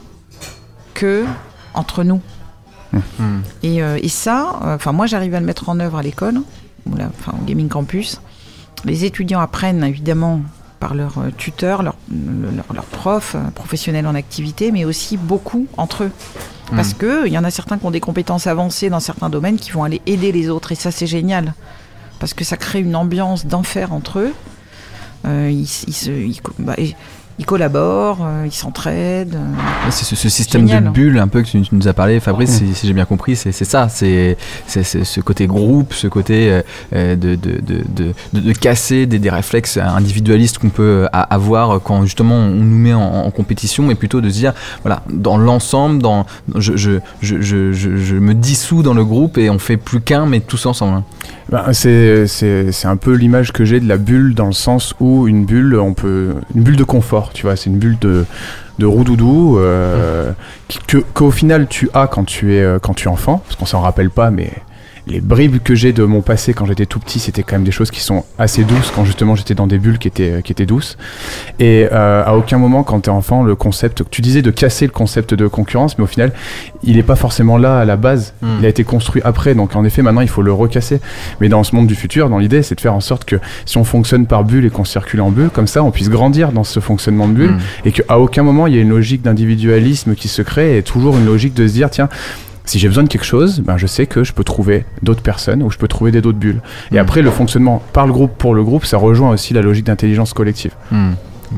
que entre nous. Hmm. Et, euh, et ça, euh, enfin moi j'arrive à le mettre en œuvre à l'école, enfin au Gaming Campus. Les étudiants apprennent évidemment par leurs euh, tuteurs, leurs leur, leur profs, euh, professionnels en activité, mais aussi beaucoup entre eux. Parce que il y en a certains qui ont des compétences avancées dans certains domaines qui vont aller aider les autres, et ça c'est génial parce que ça crée une ambiance d'enfer entre eux. Euh, ils, ils se, ils bah, ils- ils collaborent, euh, ils s'entraident. euh. Ouais, C'est ce, ce système Génial. de bulle un peu que tu, tu nous as parlé, Fabrice, si, si j'ai bien compris, c'est c'est ça, c'est c'est- c'est ce côté groupe, ce côté de, de, de, de, de- de casser des, des réflexes individualistes qu'on peut avoir quand justement on nous met en, en compétition, et plutôt de se dire, voilà, dans l'ensemble, dans je, je, je, je, je, je me dissous dans le groupe et on fait plus qu'un, mais tous ensemble. Ben, c'est c'est- c'est un peu l'image que j'ai de la bulle dans le sens où une bulle, on peut une bulle de confort, tu vois, c'est une bulle de de roudoudou euh, que qu'au final tu as quand tu es euh, quand tu es enfant, parce qu'on s'en rappelle pas, mais les bribes que j'ai de mon passé quand j'étais tout petit, c'était quand même des choses qui sont assez douces quand justement j'étais dans des bulles qui étaient, qui étaient douces. Et euh, à aucun moment, quand tu es enfant, le concept, tu disais de casser le concept de concurrence, mais au final, il n'est pas forcément là à la base. Hmm. Il a été construit après, donc en effet, maintenant il faut le recasser. Mais dans ce monde du futur, dans l'idée, c'est de faire en sorte que si on fonctionne par bulle et qu'on circule en bulle, comme ça, on puisse grandir dans ce fonctionnement de bulle Mm. et qu'à aucun moment il y a une logique d'individualisme qui se crée et toujours une logique de se dire, tiens, si j'ai besoin de quelque chose, ben je sais que je peux trouver d'autres personnes ou je peux trouver des d'autres bulles. Et Mm. après, le fonctionnement par le groupe pour le groupe, ça rejoint aussi la logique d'intelligence collective. Hmm.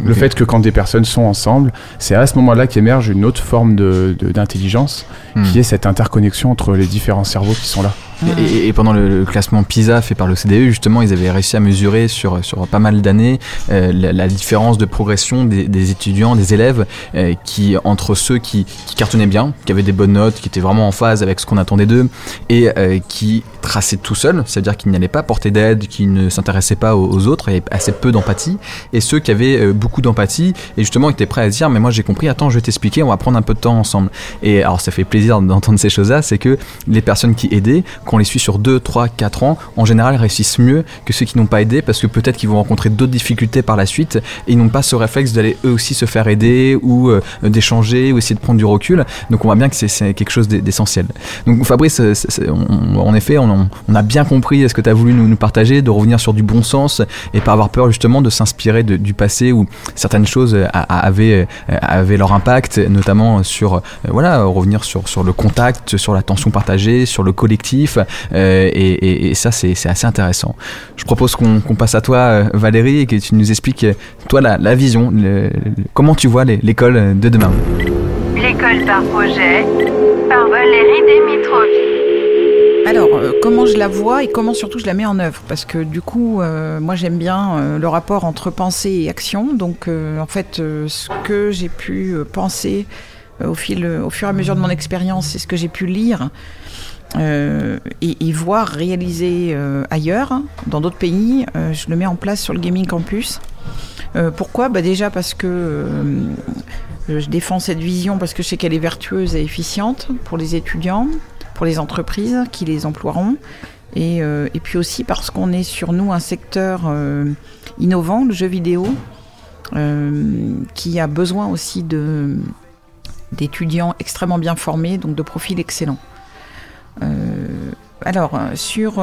Le fait que quand des personnes sont ensemble, c'est à ce moment-là qu'émerge une autre forme de- de- d'intelligence, Hmm. qui est cette interconnexion entre les différents cerveaux qui sont là. Et, pendant le, classement PISA fait par le CDE, justement, ils avaient réussi à mesurer sur, sur pas mal d'années euh, la, différence de progression des, étudiants, des élèves, euh, qui entre ceux qui, qui cartonnaient bien, qui avaient des bonnes notes, qui étaient vraiment en phase avec ce qu'on attendait d'eux, et euh, qui traçaient tout seuls, c'est-à-dire qu'ils n'allaient pas porter d'aide, qui ne s'intéressaient pas aux, autres, avait assez peu d'empathie, et ceux qui avaient euh, beaucoup d'empathie, et justement étaient prêts à se dire, mais moi j'ai compris, attends, je vais t'expliquer, on va prendre un peu de temps ensemble. Et alors ça fait plaisir d'entendre ces choses-là, c'est que les personnes qui aidaient, qu'on les suit sur 2, 3, 4 ans, en général réussissent mieux que ceux qui n'ont pas aidé parce que peut-être qu'ils vont rencontrer d'autres difficultés par la suite et ils n'ont pas ce réflexe d'aller eux aussi se faire aider ou euh, d'échanger ou essayer de prendre du recul. Donc on voit bien que c'est- quelque chose d'e- d'essentiel. Donc Fabrice, euh, c'est- c'est- on- en effet, on, on a bien compris ce que tu as voulu nous, nous partager, de revenir sur du bon sens et pas avoir peur justement de s'inspirer du passé où certaines choses euh, euh, avaient leur impact, notamment sur, euh, voilà, revenir sur, le contact, sur l'attention partagée, sur le collectif. et, ça, c'est assez intéressant. Je propose qu'on passe à toi, Valérie, et que tu nous expliques, toi, la, vision, comment tu vois l'école de demain. L'école par projet par Valérie Dimitrovi. Euh, comment je la vois et comment surtout je la mets en œuvre Parce que du coup, euh, moi j'aime bien euh, le rapport entre pensée et action. Donc, en fait, ce que j'ai pu penser au, fil, au fur et à mesure de mon expérience et ce que j'ai pu lire et, et voir réaliser ailleurs, dans d'autres pays, je le mets en place sur le Gaming Campus. Pourquoi? Bah Déjà parce que je défends cette vision parce que je sais qu'elle est vertueuse et efficiente pour les étudiants, pour les entreprises qui les emploieront. Et, euh, et puis aussi parce qu'on est sur nous un secteur euh, innovant, le jeu vidéo, euh, qui a besoin aussi de d'étudiants extrêmement bien formés, donc de profils excellents. Alors, sur...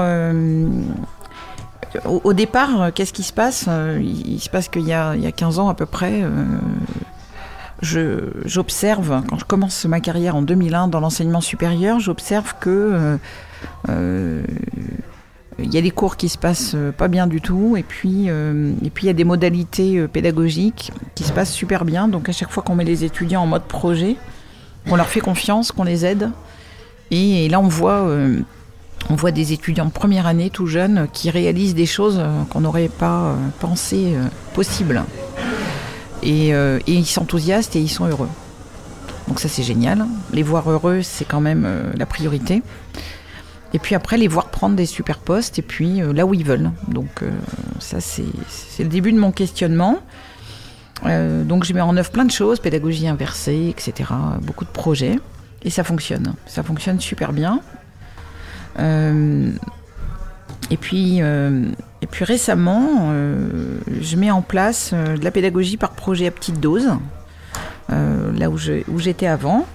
au, départ, qu'est-ce qui se passe? Il, se passe qu'il y y a 15 ans à peu près, j'observe, quand je commence ma carrière en 2001 dans l'enseignement supérieur, j'observe que euh, euh, il y a des cours qui se passent euh, pas bien du tout, et puis il y a des modalités pédagogiques qui se passent super bien. Donc à chaque fois qu'on met les étudiants en mode projet, qu'on leur fait confiance, qu'on les aide, et, là on voit on voit des étudiants de première année tout jeunes qui réalisent des choses qu'on n'aurait pas pensé possibles. Et, euh, et ils s'enthousiastent et ils sont heureux. Donc ça c'est génial. Les voir heureux, c'est quand même euh, la priorité. Et puis après, les voir prendre des super postes et puis euh, là où ils veulent. Donc ça c'est le début de mon questionnement. Donc je mets en œuvre plein de choses, pédagogie inversée, etc. Beaucoup de projets. Et ça fonctionne. Ça fonctionne super bien. Et puis, euh, et puis récemment, euh, je mets en place euh, de la pédagogie par projet à petite dose, là où j'étais avant.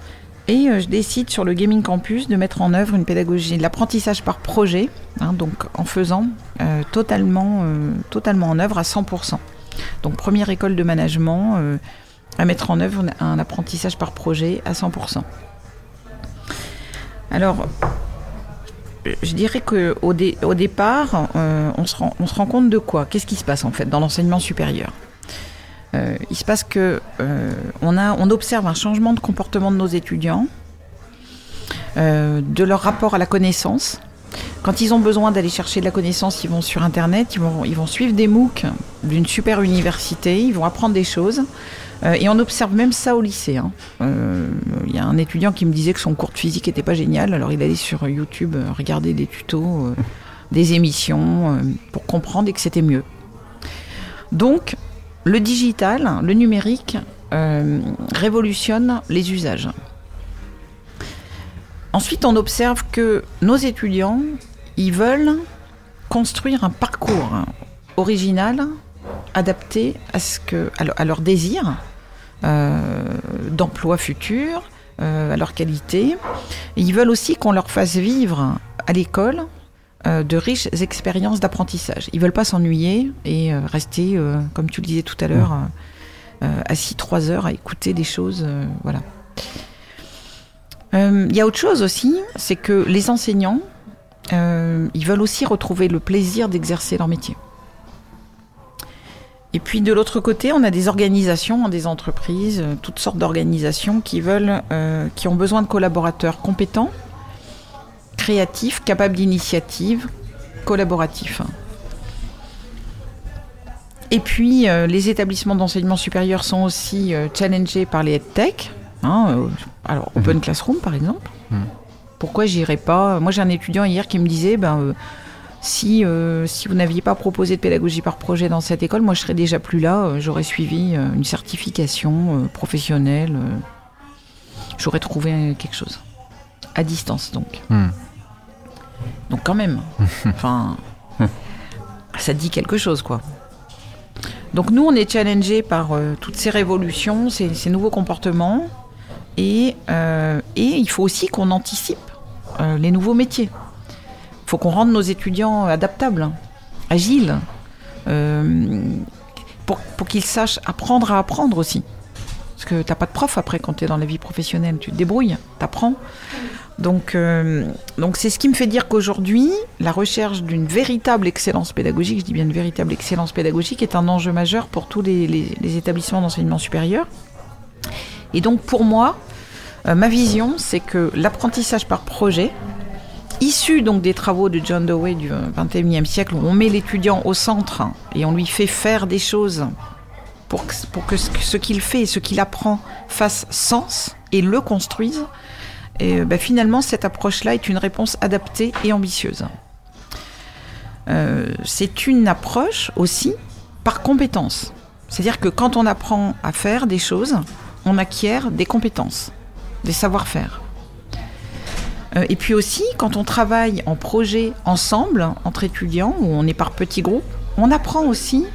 Et je décide sur le Gaming Campus de mettre en œuvre une pédagogie de l'apprentissage par projet, hein, donc en faisant totalement, totalement en œuvre à 100%. Donc première école de management à mettre en œuvre un apprentissage par projet à 100%. Alors, je dirais qu'au au départ, euh, on, se rend, compte de quoi? Qu'est-ce qui se passe en fait dans l'enseignement supérieur? Euh, Il se passe que euh, on, observe un changement de comportement de nos étudiants, de leur rapport à la connaissance. Quand ils ont besoin d'aller chercher de la connaissance, ils vont sur Internet, ils vont, suivre des MOOC d'une super université, ils vont apprendre des choses. Euh, et on observe même ça au lycée. hein. Euh, Il y a un étudiant qui me disait que son cours de physique n'était pas génial, alors il allait sur YouTube euh, regarder des tutos, des émissions, pour comprendre et que c'était mieux. Donc, le digital, le numérique, révolutionne les usages. Ensuite, on observe que nos étudiants, ils veulent construire un parcours original, adapté à, ce que, à, leur- désir euh, d'emploi futur, euh, à leur qualité. Ils veulent aussi qu'on leur fasse vivre à l'école euh, de riches expériences d'apprentissage. Ils veulent pas s'ennuyer et euh, rester, comme tu le disais tout à l'heure, assis trois heures à écouter des choses. voilà. Euh, Il y a autre chose aussi, c'est que les enseignants, euh, ils veulent aussi retrouver le plaisir d'exercer leur métier. Et puis de l'autre côté, on a des organisations, des entreprises, euh, toutes sortes d'organisations qui veulent, euh, qui ont besoin de collaborateurs compétents, créatifs, capables d'initiative, collaboratifs. Et puis, euh, les établissements d'enseignement supérieur sont aussi euh, challengés par les EdTech. Hein, euh, alors, Open Classroom, par exemple. Pourquoi j'irais pas? Moi, j'ai un étudiant hier qui me disait, ben, euh, si, euh, si vous n'aviez pas proposé de pédagogie par projet dans cette école, moi, je serais déjà plus là. euh, J'aurais suivi euh, une certification euh, professionnelle. euh, J'aurais trouvé euh, quelque chose. À distance, donc. Hmm. Donc, quand même. Enfin, ça dit quelque chose, quoi. Donc nous, on est challengé par euh, toutes ces révolutions, ces, ces nouveaux comportements, et, euh, et il faut aussi qu'on anticipe euh, les nouveaux métiers. Il faut qu'on rende nos étudiants adaptables, agiles, euh, pour, pour qu'ils sachent apprendre à apprendre aussi. Parce que t'as pas de prof après quand tu es dans la vie professionnelle, tu te débrouilles, t'apprends. Donc, donc c'est ce qui me fait dire qu'aujourd'hui, la recherche d'une véritable excellence pédagogique, je dis bien une véritable excellence pédagogique, est un enjeu majeur pour tous les établissements d'enseignement supérieur. Et donc pour moi, euh, ma vision, c'est que l'apprentissage par projet, issu donc des travaux de John Dewey du XXIe siècle, où on met l'étudiant au centre et on lui fait faire des choses pour que, ce, qu'il fait et ce qu'il apprend fasse sens et le construise, et euh, bah, finalement, cette approche-là est une réponse adaptée et ambitieuse. Euh, c'est une approche aussi par compétence. C'est-à-dire que quand on apprend à faire des choses, on acquiert des compétences, des savoir-faire. Euh, et puis aussi, quand on travaille en projet ensemble, entre étudiants, ou on est par petits groupes, on apprend aussi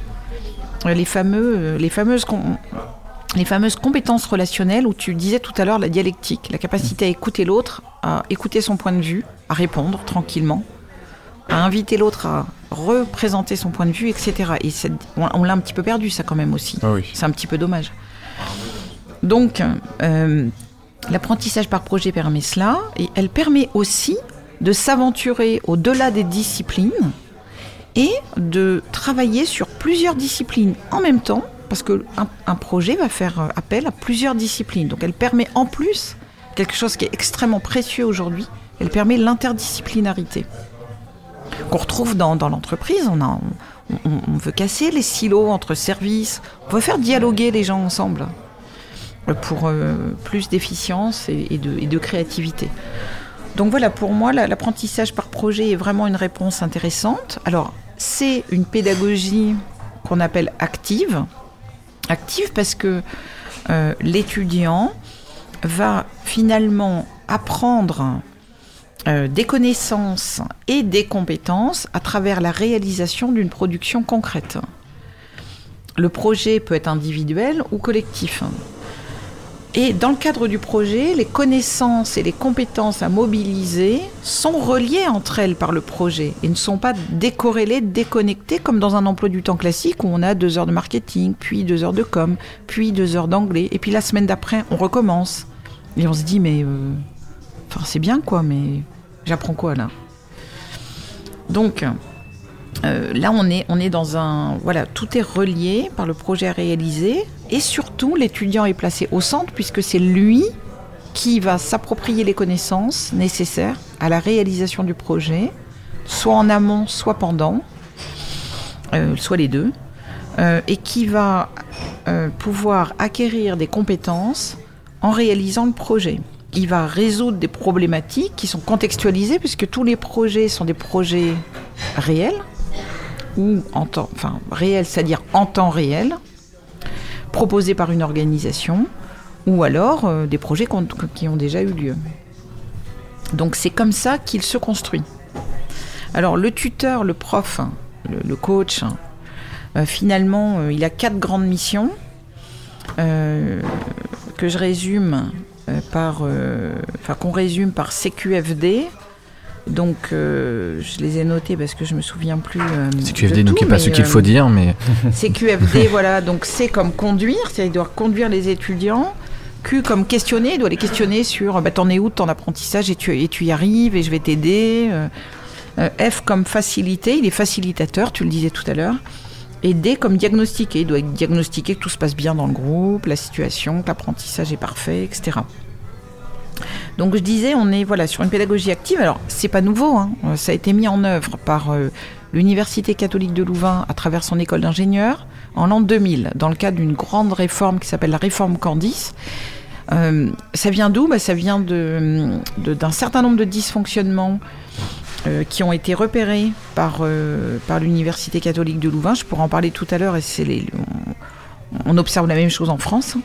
euh, les, fameux, euh, les fameuses les fameuses compétences relationnelles où tu disais tout à l'heure la dialectique, la capacité à écouter l'autre, à écouter son point de vue, à répondre tranquillement, à inviter l'autre à représenter son point de vue, etc. Et on, on l'a un petit peu perdu ça quand même aussi. Ah oui. C'est un petit peu dommage. Donc, euh, l'apprentissage par projet permet cela, et elle permet aussi de s'aventurer au-delà des disciplines et de travailler sur plusieurs disciplines en même temps, parce qu'un un projet va faire euh, appel à plusieurs disciplines. Donc elle permet en plus quelque chose qui est extrêmement précieux aujourd'hui, elle permet l'interdisciplinarité qu'on retrouve dans, l'entreprise. On, on, veut casser les silos entre services, on veut faire dialoguer les gens ensemble pour euh, plus d'efficience et, de, créativité. Donc voilà, pour moi, la- l'apprentissage par projet est vraiment une réponse intéressante. Alors, c'est une pédagogie qu'on appelle active. Active parce que euh, l'étudiant va finalement apprendre euh, des connaissances et des compétences à travers la réalisation d'une production concrète. Le projet peut être individuel ou collectif. Et dans le cadre du projet, les connaissances et les compétences à mobiliser sont reliées entre elles par le projet et ne sont pas décorrélées, déconnectées comme dans un emploi du temps classique où on a deux heures de marketing, puis deux heures de com, puis deux heures d'anglais, et puis la semaine d'après, on recommence. Et on se dit, mais. euh, Enfin, c'est bien quoi, mais j'apprends quoi là? Donc. Euh, là, on est, dans un. Voilà, tout est relié par le projet à réaliser. Et surtout, l'étudiant est placé au centre, puisque c'est lui qui va s'approprier les connaissances nécessaires à la réalisation du projet, soit en amont, soit pendant, euh, soit les deux, euh, et qui va pouvoir acquérir des compétences en réalisant le projet. Il va résoudre des problématiques qui sont contextualisées, puisque tous les projets sont des projets réels, ou en temps, enfin réel, c'est-à-dire en temps réel, proposés par une organisation, ou alors euh, des projets qui ont déjà eu lieu. Donc c'est comme ça qu'il se construit. Alors le tuteur, le prof, hein, le, coach, euh, finalement, euh, il a quatre grandes missions que je résume par, qu'on résume par CQFD. Donc euh, je les ai notés parce que je me souviens plus. euh, CQFD de nous tout, qui est pas ce qu'il euh, faut dire, mais CQFD, voilà, donc C comme conduire, c'est-à-dire il doit conduire les étudiants. Q comme questionner, il doit les questionner sur bah, t'en es où de ton apprentissage? Et tu, et tu y arrives et je vais t'aider. F comme faciliter, il est facilitateur, tu le disais tout à l'heure. Et D comme diagnostiquer, il doit diagnostiquer que tout se passe bien dans le groupe, la situation, que l'apprentissage est parfait, etc. Donc je disais, on est voilà sur une pédagogie active. Alors c'est pas nouveau, hein. Euh, ça a été mis en œuvre par euh, l'Université catholique de Louvain à travers son école d'ingénieurs en l'an 2000, dans le cadre d'une grande réforme qui s'appelle la réforme Candice. Euh, ça vient d'où? Bah, Ça vient d'un certain nombre de dysfonctionnements qui ont été repérés par, l'Université catholique de Louvain. Je pourrais en parler tout à l'heure et on observe la même chose en France.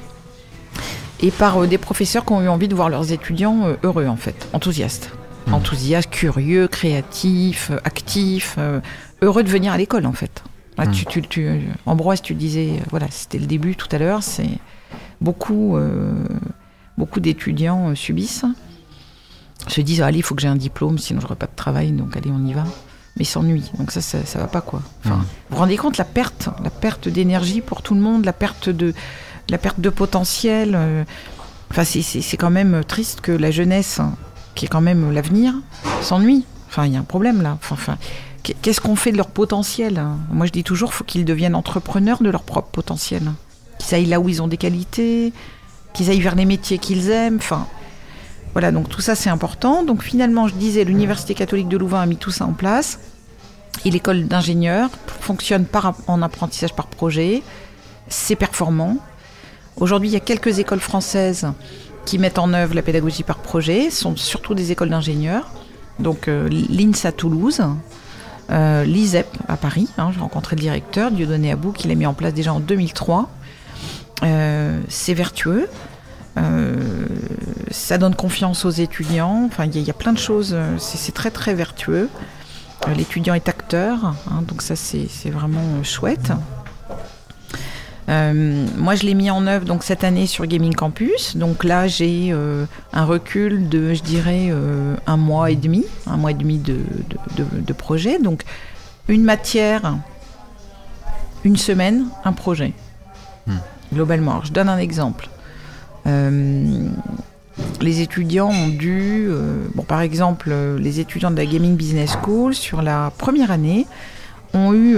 Et par euh, des professeurs qui ont eu envie de voir leurs étudiants euh, heureux en fait, enthousiastes. Enthousiastes, curieux, créatifs, euh, actifs, heureux de venir à l'école en fait. Là, tu, tu, tu- euh, Ambroise, tu disais, voilà, c'était le début tout à l'heure, c'est beaucoup, beaucoup d'étudiants subissent, se disent, allez, il faut que j'ai un diplôme, sinon j'aurai pas de travail, donc allez, on y va. Mais s'ennuient, donc ça, ça, ça va pas quoi. Enfin, Mhm. Vous vous rendez compte la perte, la perte d'énergie pour tout le monde, la perte de, la perte de potentiel. euh, Enfin, c'est- quand même triste que la jeunesse, hein, qui est quand même l'avenir, s'ennuie. Enfin, il y a un problème là. Enfin, enfin, qu'est- qu'est-ce qu'on fait de leur potentiel hein? Moi, je dis toujours, faut qu'ils deviennent entrepreneurs de leur propre potentiel. Qu'ils aillent là où ils ont des qualités, qu'ils aillent vers les métiers qu'ils aiment. Enfin, voilà. Donc tout ça, c'est important. Donc finalement, je disais, l'université catholique de Louvain a mis tout ça en place. Et l'école d'ingénieurs fonctionne par, en apprentissage par projet. C'est performant. Aujourd'hui, il y a quelques écoles françaises qui mettent en œuvre la pédagogie par projet. Ce sont surtout des écoles d'ingénieurs. Donc euh, l'INS à Toulouse, euh, l'ISEP à Paris. hein, J'ai rencontré le directeur, Dieudonné Abou, qui l'a mis en place déjà en 2003. Euh, c'est vertueux. Euh, ça donne confiance aux étudiants. Enfin, il y, a- plein de choses. C'est très très vertueux. L'étudiant est acteur, hein, donc ça c'est vraiment chouette. Euh, moi, je l'ai mis en œuvre donc cette année sur Gaming Campus. Donc là, j'ai euh, un recul de, je dirais, euh, un mois et demi, un mois et demi de, de, de- de projet. Donc une matière, une semaine, un projet. Globalement, Alors, je donne un exemple. Les étudiants ont dû, bon, par exemple, les étudiants de la Gaming Business School sur la première année ont eu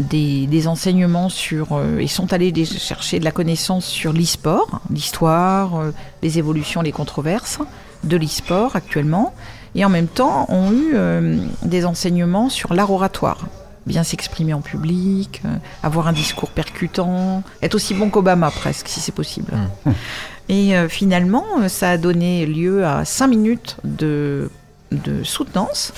des, des enseignements sur. euh, ils sont allés chercher de la connaissance sur l'e-sport, l'histoire, euh, les évolutions, les controverses de l'e-sport actuellement, et en même temps ont eu euh, des enseignements sur l'art oratoire. Bien s'exprimer en public, euh, avoir un discours percutant, être aussi bon qu'Obama presque, si c'est possible. Et euh, finalement, ça a donné lieu à cinq minutes de, de soutenance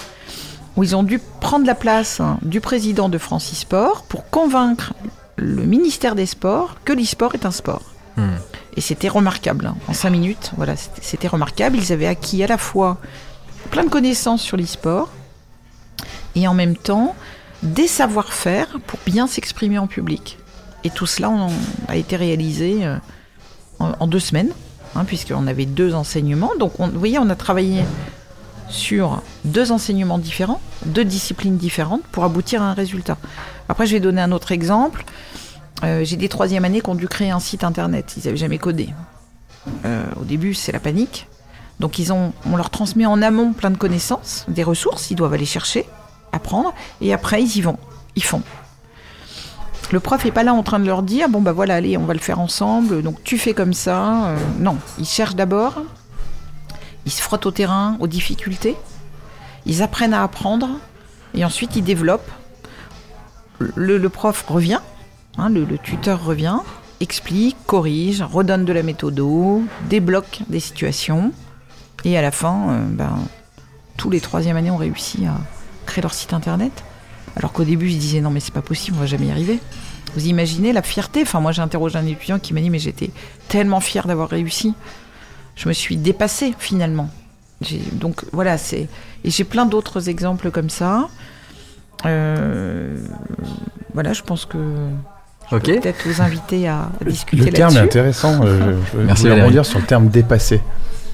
où ils ont dû prendre la place hein, du président de France e-sport pour convaincre le ministère des Sports que l'e-sport est un sport. Hmm. Et c'était remarquable. hein. En cinq minutes, voilà, c'était remarquable. Ils avaient acquis à la fois plein de connaissances sur l'e-sport et en même temps des savoir-faire pour bien s'exprimer en public. Et tout cela on- a été réalisé euh, en, en deux semaines, hein, puisqu'on avait deux enseignements. Donc, on, vous voyez, on a travaillé sur deux enseignements différents, deux disciplines différentes pour aboutir à un résultat. Après, je vais donner un autre exemple. Euh, J'ai des troisième années qui ont dû créer un site internet. Ils n'avaient jamais codé. Euh, au début, c'est la panique. Donc, ils ont, on leur transmet en amont plein de connaissances, des ressources. Ils doivent aller chercher, apprendre, et après, ils y vont. Ils font. Le prof est pas là en train de leur dire bon bah voilà allez on va le faire ensemble donc tu fais comme ça Euh, non ils cherchent d'abord ils se frottent au terrain aux difficultés. Ils apprennent à apprendre. Et ensuite ils développent. Le, prof revient hein, le, tuteur revient explique corrige redonne de la méthodo débloque des situations. Et à la fin euh, ben, tous les troisième années ont réussi à créer leur site internet. Alors qu'au début, je disais non, mais c'est pas possible, on va jamais y arriver. Vous imaginez la fierté? Enfin, moi, j'ai interrogé un étudiant qui m'a dit mais j'étais tellement fier d'avoir réussi. Je me suis dépassée finalement. Donc voilà, c'est et j'ai plein d'autres exemples comme ça. Euh, voilà, je pense que je Ok. peux peut-être vous inviter à discuter Le terme est intéressant. euh, je, je Merci, voulais Valérie. rebondir sur le terme dépasser.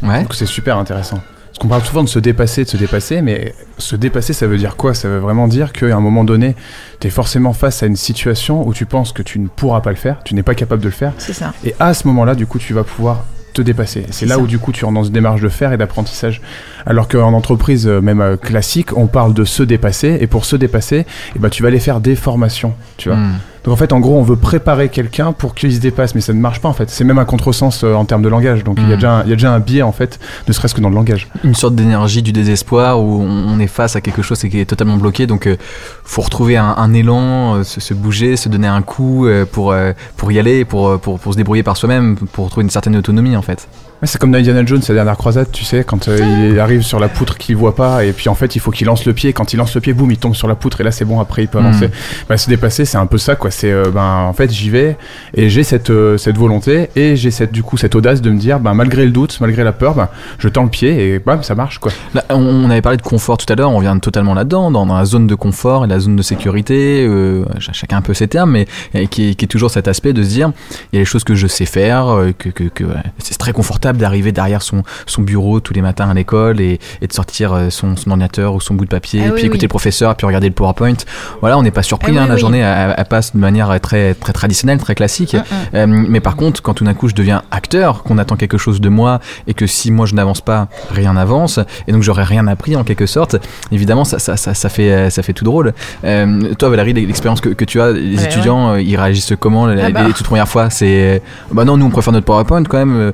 Ouais. Donc c'est super intéressant. Parce qu'on parle souvent de se dépasser, de se dépasser, mais se dépasser, ça veut dire quoi? Ça veut vraiment dire qu'à un moment donné, tu es forcément face à une situation où tu penses que tu ne pourras pas le faire, tu n'es pas capable de le faire, C'est ça. et à ce moment-là, du coup, tu vas pouvoir te dépasser. C'est là ça. où du coup tu rentres dans une démarche de faire et d'apprentissage. Alors qu'en entreprise, euh, même euh, classique, on parle de se dépasser, et pour se dépasser, eh ben, tu vas aller faire des formations, tu vois. Hmm. Donc en fait, en gros, on veut préparer quelqu'un pour qu'il se dépasse, mais ça ne marche pas en fait. C'est même un contresens euh, en termes de langage. Donc il y, a Mm. déjà un- il y a déjà un biais en fait, ne serait-ce que dans le langage. Une sorte d'énergie du désespoir où on est face à quelque chose qui est totalement bloqué. Donc, euh, faut retrouver un, un élan, euh, se, se bouger, se donner un coup pour, pour y aller, pour, pour, pour se débrouiller par soi-même, pour trouver une certaine autonomie en fait. C'est comme dans Indiana Jones, la dernière croisade, tu sais, quand euh, il arrive sur la poutre qu'il voit pas, et puis en fait il faut qu'il lance le pied. Quand il lance le pied, boum, il tombe sur la poutre, et là c'est bon, après il peut Mm. avancer. Bah, se dépasser, c'est un peu ça, quoi. C'est euh, ben en fait j'y vais et j'ai cette euh, cette volonté et j'ai cette du coup cette audace de me dire, ben malgré le doute, malgré la peur, ben je tends le pied et bam, ça marche, quoi. Là, on, avait parlé de confort tout à l'heure, on vient totalement là-dedans, dans, dans la zone de confort et la zone de sécurité, ch- chacun un peu ses termes, mais qui, est, qui est toujours cet aspect de se dire, il y a des choses que je sais faire, que, que, que, ouais, c'est très confortable d'arriver derrière son, son bureau tous les matins à l'école et, et de sortir euh, son, son ordinateur ou son bout de papier, Ah et oui, puis écouter le professeur, puis regarder le PowerPoint. Voilà, on n'est pas surpris, Ah oui, hein, la journée elle, elle passe de manière très, très traditionnelle, très classique. Mm, mm. Euh, mais par contre, quand tout d'un coup je deviens acteur, qu'on attend quelque chose de moi et que si moi je n'avance pas, rien n'avance, et donc j'aurais rien appris en quelque sorte, évidemment ça, ça, ça, ça fait, euh, ça fait tout drôle. Euh, toi Valérie, l'expérience que, que tu as, les Ouais, étudiants, ils réagissent comment? Ah bah. les toutes premières fois C'est bah non, nous on préfère notre PowerPoint quand même. Euh,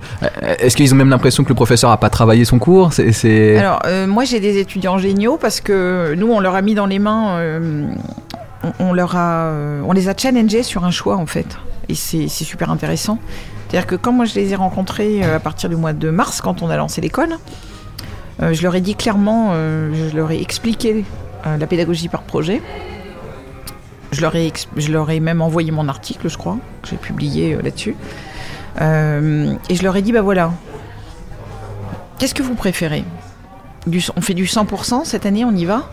Est-ce qu'ils ont même l'impression que le professeur a pas travaillé son cours? Alors, euh, moi, j'ai des étudiants géniaux parce que nous, on leur a mis dans les mains, euh, on, leur a, euh, on les a challengés sur un choix en fait, et c'est super intéressant. C'est-à-dire que quand moi je les ai rencontrés à partir du mois de mars, quand on a lancé l'école, je leur ai dit clairement, je leur ai expliqué la pédagogie par projet. Je leur, ai je leur ai même envoyé mon article, je crois, que j'ai publié là-dessus. Euh, et je leur ai dit, bah voilà, qu'est-ce que vous préférez? Du, on fait du 100% cette année, on y va?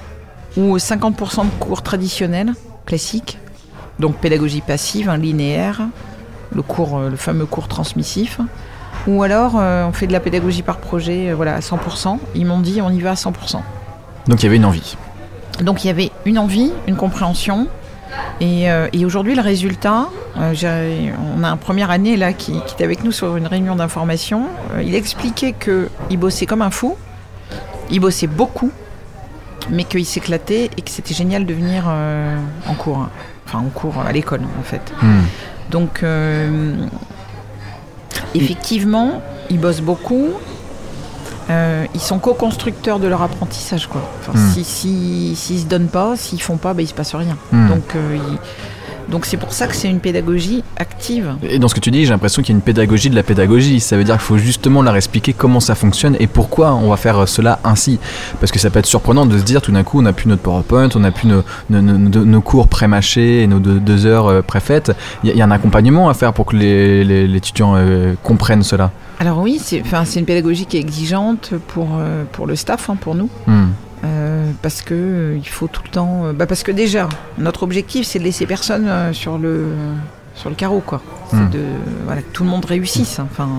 Ou 50% de cours traditionnels, classiques? Donc pédagogie passive, un linéaire, le, cours, euh, le fameux cours transmissif Ou alors euh, on fait de la pédagogie par projet, euh, voilà, à 100%. Ils m'ont dit on y va à 100%. Donc il y avait une envie. Donc il y avait une envie, une compréhension. Et, euh, et aujourd'hui, le résultat, euh, on a un première année là qui, qui était avec nous sur une réunion d'information. Euh, il expliquait qu'il bossait comme un fou, il bossait beaucoup, mais qu'il s'éclatait et que c'était génial de venir en cours, hein. enfin en cours à l'école en fait. Hmm. Donc, effectivement, ils bossent beaucoup. Euh, ils sont co-constructeurs de leur apprentissage, quoi. Enfin, Hmm. si, si, s'ils se donnent pas, s'ils font pas, ben, il se passe rien. Hmm. Donc, euh, ils- donc c'est pour ça que c'est une pédagogie active. Et dans ce que tu dis, j'ai l'impression qu'il y a une pédagogie de la pédagogie. Ça veut dire qu'il faut justement leur expliquer comment ça fonctionne et pourquoi on va faire cela ainsi. Parce que ça peut être surprenant de se dire tout d'un coup, on n'a plus notre PowerPoint, on n'a plus nos, nos, nos- nos cours pré-mâchés et nos deux, deux heures euh, préfaites. Il y, a- il y a un accompagnement à faire pour que les, les- les étudiants euh, comprennent cela. Alors oui, c'est une pédagogie qui est exigeante pour, euh, pour le staff, hein, pour nous. Hmm. Euh, parce que euh, il faut tout le temps. euh, bah parce que déjà, notre objectif, c'est de laisser personne sur le sur le carreau, quoi. C'est Hmm. de voilà que tout le monde réussisse. hein. Enfin,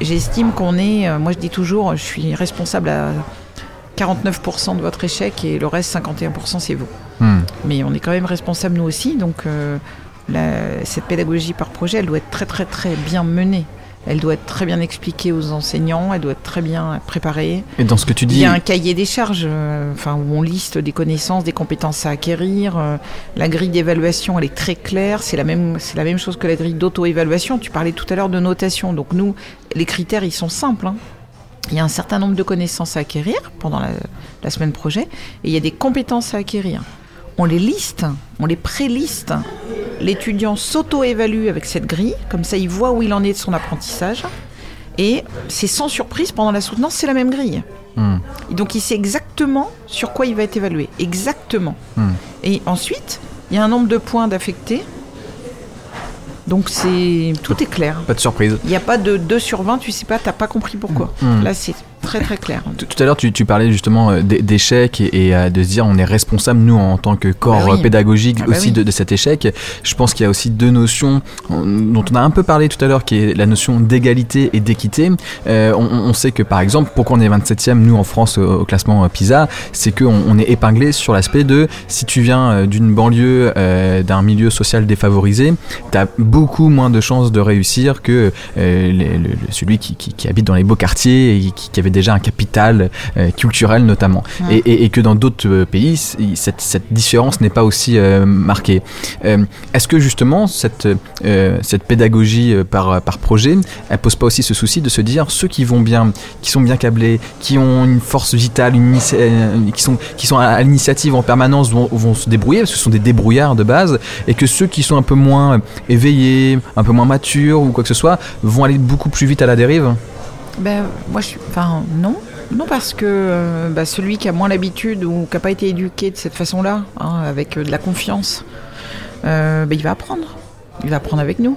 j'estime qu'on est. moi, je dis toujours, je suis responsable à 49% de votre échec et le reste 51% c'est vous. Hmm. Mais on est quand même responsable nous aussi, donc la- cette pédagogie par projet, elle doit être très très très bien menée. Elle doit être très bien expliquée aux enseignants, elle doit être très bien préparée. Et dans ce que tu Il dis, y a un cahier des charges, euh, enfin où on liste des connaissances, des compétences à acquérir. euh, la grille d'évaluation, elle est très claire. C'est la même, c'est la même chose que la grille d'auto-évaluation. Tu parlais tout à l'heure de notation. Donc nous, les critères, ils sont simples. hein. Il y a un certain nombre de connaissances à acquérir pendant la, la semaine projet, et il y a des compétences à acquérir. On les liste, on les pré-liste. L'étudiant s'auto-évalue avec cette grille, comme ça il voit où il en est de son apprentissage. Et c'est sans surprise, pendant la soutenance, c'est la même grille. Hmm. Et donc il sait exactement sur quoi il va être évalué. Exactement. Hmm. Et ensuite, il y a un nombre de points d'affectés. Donc c'est tout est clair. pas de surprise. Il n'y a pas de 2 sur 20, tu sais pas, t'as pas compris pourquoi. Hmm. Là, c'est très très clair. Tout à l'heure, tu, tu parlais justement euh, d'é- d'échec et, et, euh, de se dire on est responsable, nous, en tant que corps Bah oui. euh, pédagogique, Ah bah aussi oui. de, de cet échec. Je pense qu'il y a aussi deux notions dont on a un peu parlé tout à l'heure, qui est la notion d'égalité et d'équité. Euh, on, on sait que, par exemple, pourquoi on est 27e, nous, en France, au, au classement PISA, c'est qu'on on est épinglé sur l'aspect de si tu viens d'une banlieue, euh, d'un milieu social défavorisé, tu as beaucoup moins de chances de réussir que euh, les- le- le- celui qui, qui- qui habite dans les beaux quartiers et qui, qui avait déjà un capital euh, culturel notamment. Ouais. Et, et- et que dans d'autres euh, pays, cette, cette différence n'est pas aussi euh, marquée. Est-ce que justement cette, cette pédagogie par, par projet, elle pose pas aussi ce souci de se dire ceux qui vont bien, qui sont bien câblés, qui ont une force vitale, une qui sont, qui sont à, l'initiative en permanence vont, vont se débrouiller parce que ce sont des débrouillards de base et que ceux qui sont un peu moins éveillés, un peu moins matures ou quoi que ce soit vont aller beaucoup plus vite à la dérive? Ben, moi, je suis. Enfin, non. Non, parce que euh, bah, celui qui a moins l'habitude ou qui n'a pas été éduqué de cette façon-là, hein, avec euh, de la confiance, euh, ben, il va apprendre. Il va apprendre avec nous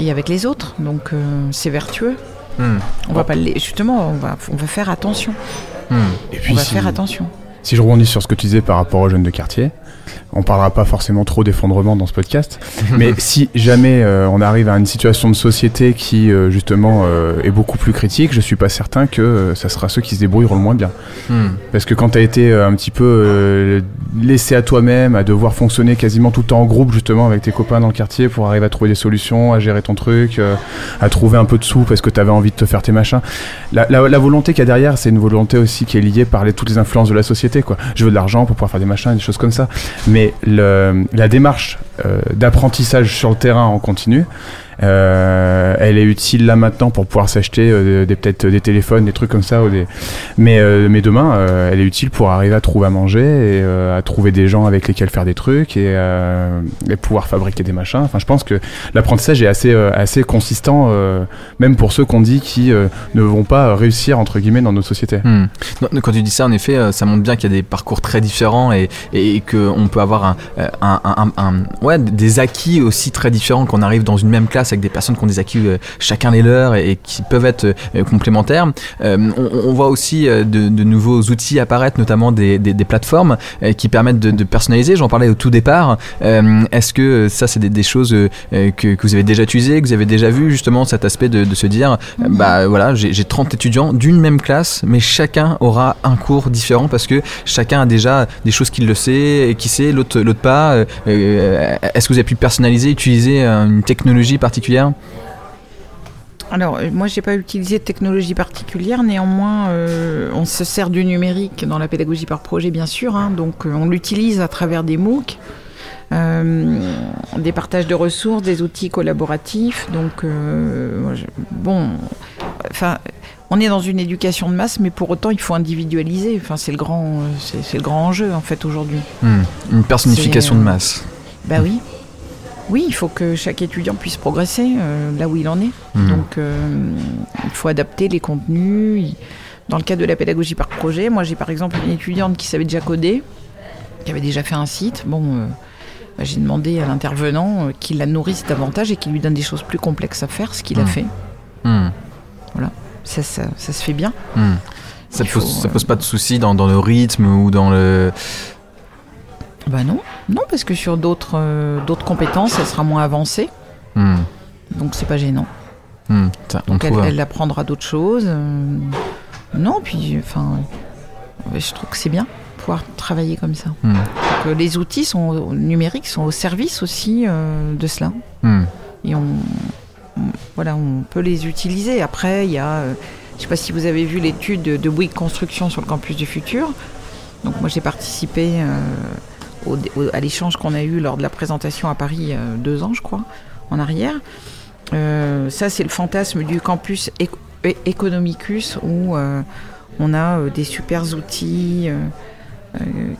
et avec les autres. Donc, c'est vertueux. Hmm. On va pas justement, on va, on va faire attention. Hmm. Et On va si, faire attention. si je rebondis sur ce que tu disais par rapport aux jeunes de quartier, on parlera pas forcément trop d'effondrement dans ce podcast, mais si jamais euh, on arrive à une situation de société qui euh, justement euh, est beaucoup plus critique, je suis pas certain que ça sera ceux qui se débrouilleront le moins bien. Hmm. Parce que quand tu as été un petit peu laissé à toi-même, à devoir fonctionner quasiment tout le temps en groupe, justement, avec tes copains dans le quartier pour arriver à trouver des solutions, à gérer ton truc, à trouver un peu de sous parce que tu avais envie de te faire tes machins. La, la- la volonté qu'il y a derrière, c'est une volonté aussi qui est liée par les, toutes les influences de la société. Quoi. Je veux de l'argent pour pouvoir faire des machins, des choses comme ça. Mais la démarche euh, d'apprentissage sur le terrain en continu, euh, elle est utile là maintenant pour pouvoir s'acheter euh, des peut-être des téléphones, des trucs comme ça. Euh, mais demain, euh, elle est utile pour arriver à trouver à manger et à trouver des gens avec lesquels faire des trucs et, pouvoir fabriquer des machins. Enfin, je pense que l'apprentissage est assez, assez consistant, même pour ceux qu'on dit qui ne vont pas réussir entre guillemets dans notre société. Hmm. Non, non, Quand tu dis ça, en effet, ça montre bien qu'il y a des parcours très différents et, et qu'on peut avoir des acquis aussi très différents qu'on arrive dans une même classe avec des personnes qui ont des acquis euh, chacun les leurs et, et qui peuvent être euh, complémentaires. Euh, on, on voit aussi de, de nouveaux outils apparaître, notamment des, des, des plateformes qui permettent de, de personnaliser. J'en parlais au tout départ. Est-ce que ça, c'est des, des choses que, que vous avez déjà utilisées, que vous avez déjà vu justement cet aspect de, de se dire, euh, bah voilà, j'ai j'ai 30 étudiants d'une même classe, mais chacun aura un cours différent parce que chacun a déjà des choses qu'il le sait et qui sait, l'autre l'autre pas. Est-ce que vous avez pu personnaliser, utiliser une technologie particulière Alors, euh, moi, j'ai pas utilisé de technologie particulière. Néanmoins, euh, on se sert du numérique dans la pédagogie par projet, bien sûr. hein. donc, euh, on l'utilise à travers des MOOC, euh, des partages de ressources, des outils collaboratifs. Donc, euh, je- bon, enfin. On est dans une éducation de masse, mais pour autant, il faut individualiser. Enfin, c'est le grand, c'est le grand enjeu en fait aujourd'hui. Hmm. Une personnification de masse. Bah oui. Oui, il faut que chaque étudiant puisse progresser euh, là où il en est. Hmm. Donc, euh, il faut adapter les contenus. Dans le cadre de la pédagogie par projet, moi j'ai par exemple une étudiante qui savait déjà coder, qui avait déjà fait un site. Bon, euh, bah, j'ai demandé à l'intervenant qu'il la nourrisse davantage et qu'il lui donne des choses plus complexes à faire, ce qu'il a Hmm. fait. Hmm. Ça, ça, ça se fait bien. Ça Il pose, pas de soucis dans, dans le rythme ou dans le. Bah non, non parce que sur d'autres euh, d'autres compétences, elle sera moins avancée, Hmm. donc c'est pas gênant. Hmm. Ça, Donc elle, apprendra d'autres choses. euh, Non, puis enfin, je trouve que c'est bien de pouvoir travailler comme ça. Hmm. Donc, euh, les outils sont numériques sont au service aussi euh, de cela. Hmm. Et on, on- voilà, on peut les utiliser. Après, il y a, je sais pas si vous avez vu l'étude de, de Bouygues Construction sur le campus du futur. Donc moi j'ai participé à l'échange qu'on a eu lors de la présentation à Paris euh, deux ans, je crois, en arrière. Euh, ça c'est le fantasme du campus Ec- Economicus où euh, on a des super outils.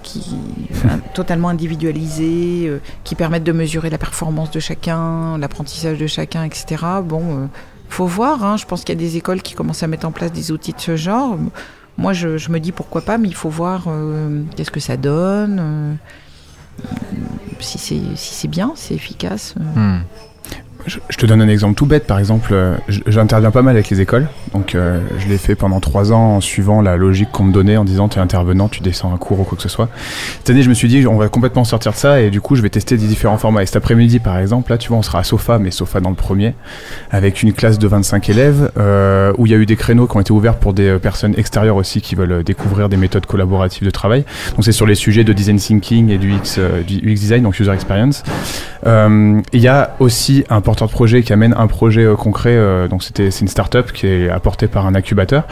qui totalement individualisés, qui permettent de mesurer la performance de chacun, l'apprentissage de chacun, etc. Bon, euh, faut voir. hein. Je pense qu'il y a des écoles qui commencent à mettre en place des outils de ce genre. Moi, je, me dis pourquoi pas, mais il faut voir qu'est-ce que ça donne, si c'est si bien, c'est efficace. euh. Je, te donne un exemple tout bête. Par exemple, euh, j'interviens pas mal avec les écoles. Donc, euh, je l'ai fait pendant trois ans en suivant la logique qu'on me donnait en disant tu es intervenant, tu descends un cours ou quoi que ce soit. Cette année, je me suis dit on va complètement sortir de ça et du coup, je vais tester des différents formats. Et cet après-midi, par exemple, là, tu vois, on sera à Sofa, mais Sofa dans le premier, avec une classe de 25 élèves euh, où il y a eu des créneaux qui ont été ouverts pour des personnes extérieures aussi qui veulent découvrir des méthodes collaboratives de travail. Donc, c'est sur les sujets de design thinking et du UX, du UX design, donc user experience. Il y a aussi un porteur de projet qui amène un projet euh, concret. euh, donc c'était c'est une start-up qui est apportée par un incubateur.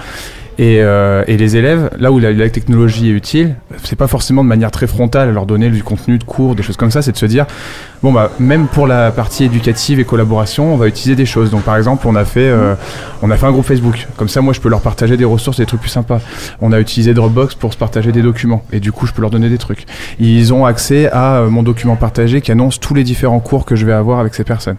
Et, euh, et les élèves, là où la, technologie est utile, c'est pas forcément de manière très frontale à leur donner du contenu de cours, des choses comme ça, c'est de se dire bon bah même pour la partie éducative et collaboration, on va utiliser des choses. Donc par exemple, on a fait euh, on a fait un groupe Facebook. Comme ça, moi, je peux leur partager des ressources, des trucs plus sympas. On a utilisé Dropbox pour se partager des documents et du coup, je peux leur donner des trucs. Ils ont accès à euh, mon document partagé qui annonce tous les différents cours que je vais avoir avec ces personnes.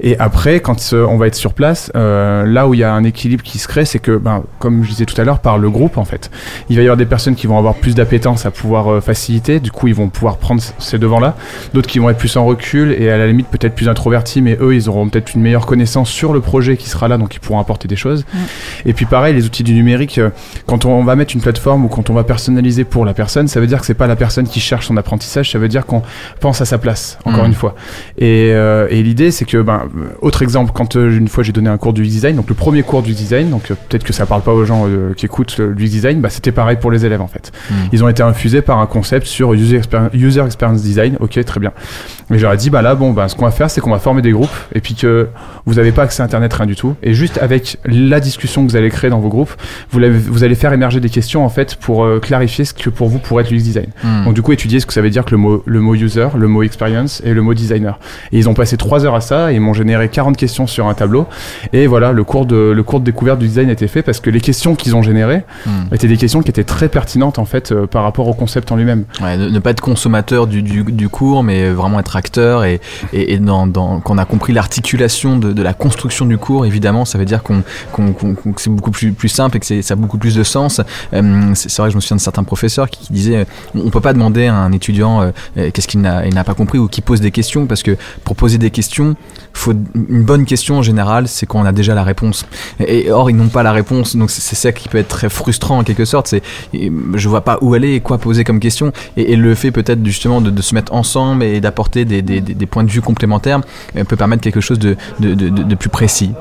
Et après, quand euh, on va être sur place, euh, là où il y a un équilibre qui se crée, c'est que, ben, comme je disais tout à l'heure, par le groupe, en fait, il va y avoir des personnes qui vont avoir plus d'appétence à pouvoir faciliter. Du coup, ils vont pouvoir prendre ces devants-là. D'autres qui vont être plus en recul et à la limite peut-être plus introvertis, mais eux, ils auront peut-être une meilleure connaissance sur le projet qui sera là, donc ils pourront apporter des choses. Et puis pareil, les outils du numérique, euh, quand on va mettre une plateforme ou quand on va personnaliser pour la personne, ça veut dire que c'est pas la personne qui cherche son apprentissage, ça veut dire qu'on pense à sa place, encore Mhm. une fois. Et, euh, et l'idée, c'est que, ben, euh, autre exemple, quand euh, une fois j'ai donné un cours du design, donc le premier cours du design, donc euh, peut-être que ça parle pas aux gens qui écoutent euh, du design, bah, c'était pareil pour les élèves en fait. Mhm. Ils ont été infusés par un concept sur user, experi- user experience design, ok, très bien. Mais j'aurais dit, bah là, bon, bah, ce qu'on va faire, c'est qu'on va former des groupes, et puis que vous n'avez pas accès à Internet, rien du tout, et juste avec la discussion que vous allez créer dans vos groupes, vous, allez faire émerger des questions en fait pour euh, clarifier ce que pour vous pourrait être l'UX design. Hmm. Donc du coup, étudier ce que ça veut dire que le mot, le mot user, le mot experience et le mot designer. Et ils ont passé trois heures à ça et ils m'ont généré 40 questions sur un tableau. Et voilà, le cours de, le cours de découverte du design a été fait parce que les questions qu'ils ont générées Hmm. étaient des questions qui étaient très pertinentes en fait euh, par rapport au concept en lui-même. Ouais, ne, ne pas être consommateur du, du, du cours, mais vraiment être acteur et, qu'on a compris l'articulation de, la construction du cours, évidemment, ça veut dire qu'on, que c'est beaucoup plus, simple et que ça a beaucoup plus de sens. Euh, c'est, vrai que je me souviens de certains professeurs qui, disaient euh, on peut pas demander à un étudiant euh, euh, qu'est-ce qu'il n'a, pas compris ou qui pose des questions parce que pour poser des questions, faut une bonne question en général, c'est quand on a déjà la réponse. Et, or, ils n'ont pas la réponse, donc c'est, ça qui peut être très frustrant en quelque sorte. C'est je vois pas où aller et quoi poser comme question. Et, le fait peut-être justement de, se mettre ensemble et d'apporter des, des- points de vue complémentaires euh, peut permettre quelque chose de- de plus précis.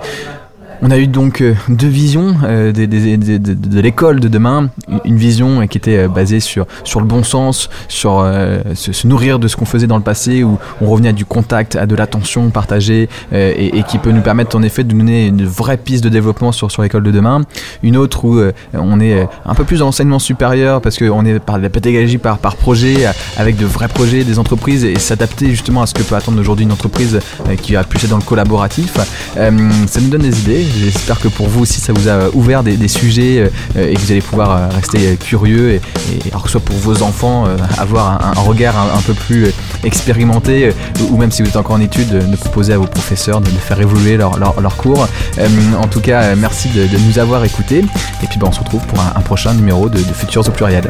On a eu donc euh, deux visions euh, de, l'école de demain. Une- vision euh, qui était basée sur, sur le bon sens, sur se, nourrir de ce qu'on faisait dans le passé, où on revenait à du contact, à de l'attention partagée, et, qui peut nous permettre en effet de nous donner une vraie piste de développement sur, sur l'école de demain. Une autre où on est un peu plus dans l'enseignement supérieur, parce qu'on est par la pédagogie par, par projet, avec de vrais projets, des entreprises, et s'adapter justement à ce que peut attendre aujourd'hui une entreprise qui va plus être dans le collaboratif. Ça nous donne des idées. J'espère que pour vous aussi, ça vous a ouvert des, sujets euh, et que vous allez pouvoir euh, rester euh, curieux et, et alors que ce soit pour vos enfants, euh, avoir un, regard un, peu plus euh, expérimenté euh, ou même si vous êtes encore en études, euh, de proposer à vos professeurs de, faire évoluer leur, leur, cours. Euh, en tout cas, euh, merci de, nous avoir écoutés et puis bah, on se retrouve pour un, prochain numéro de, de au pluriel.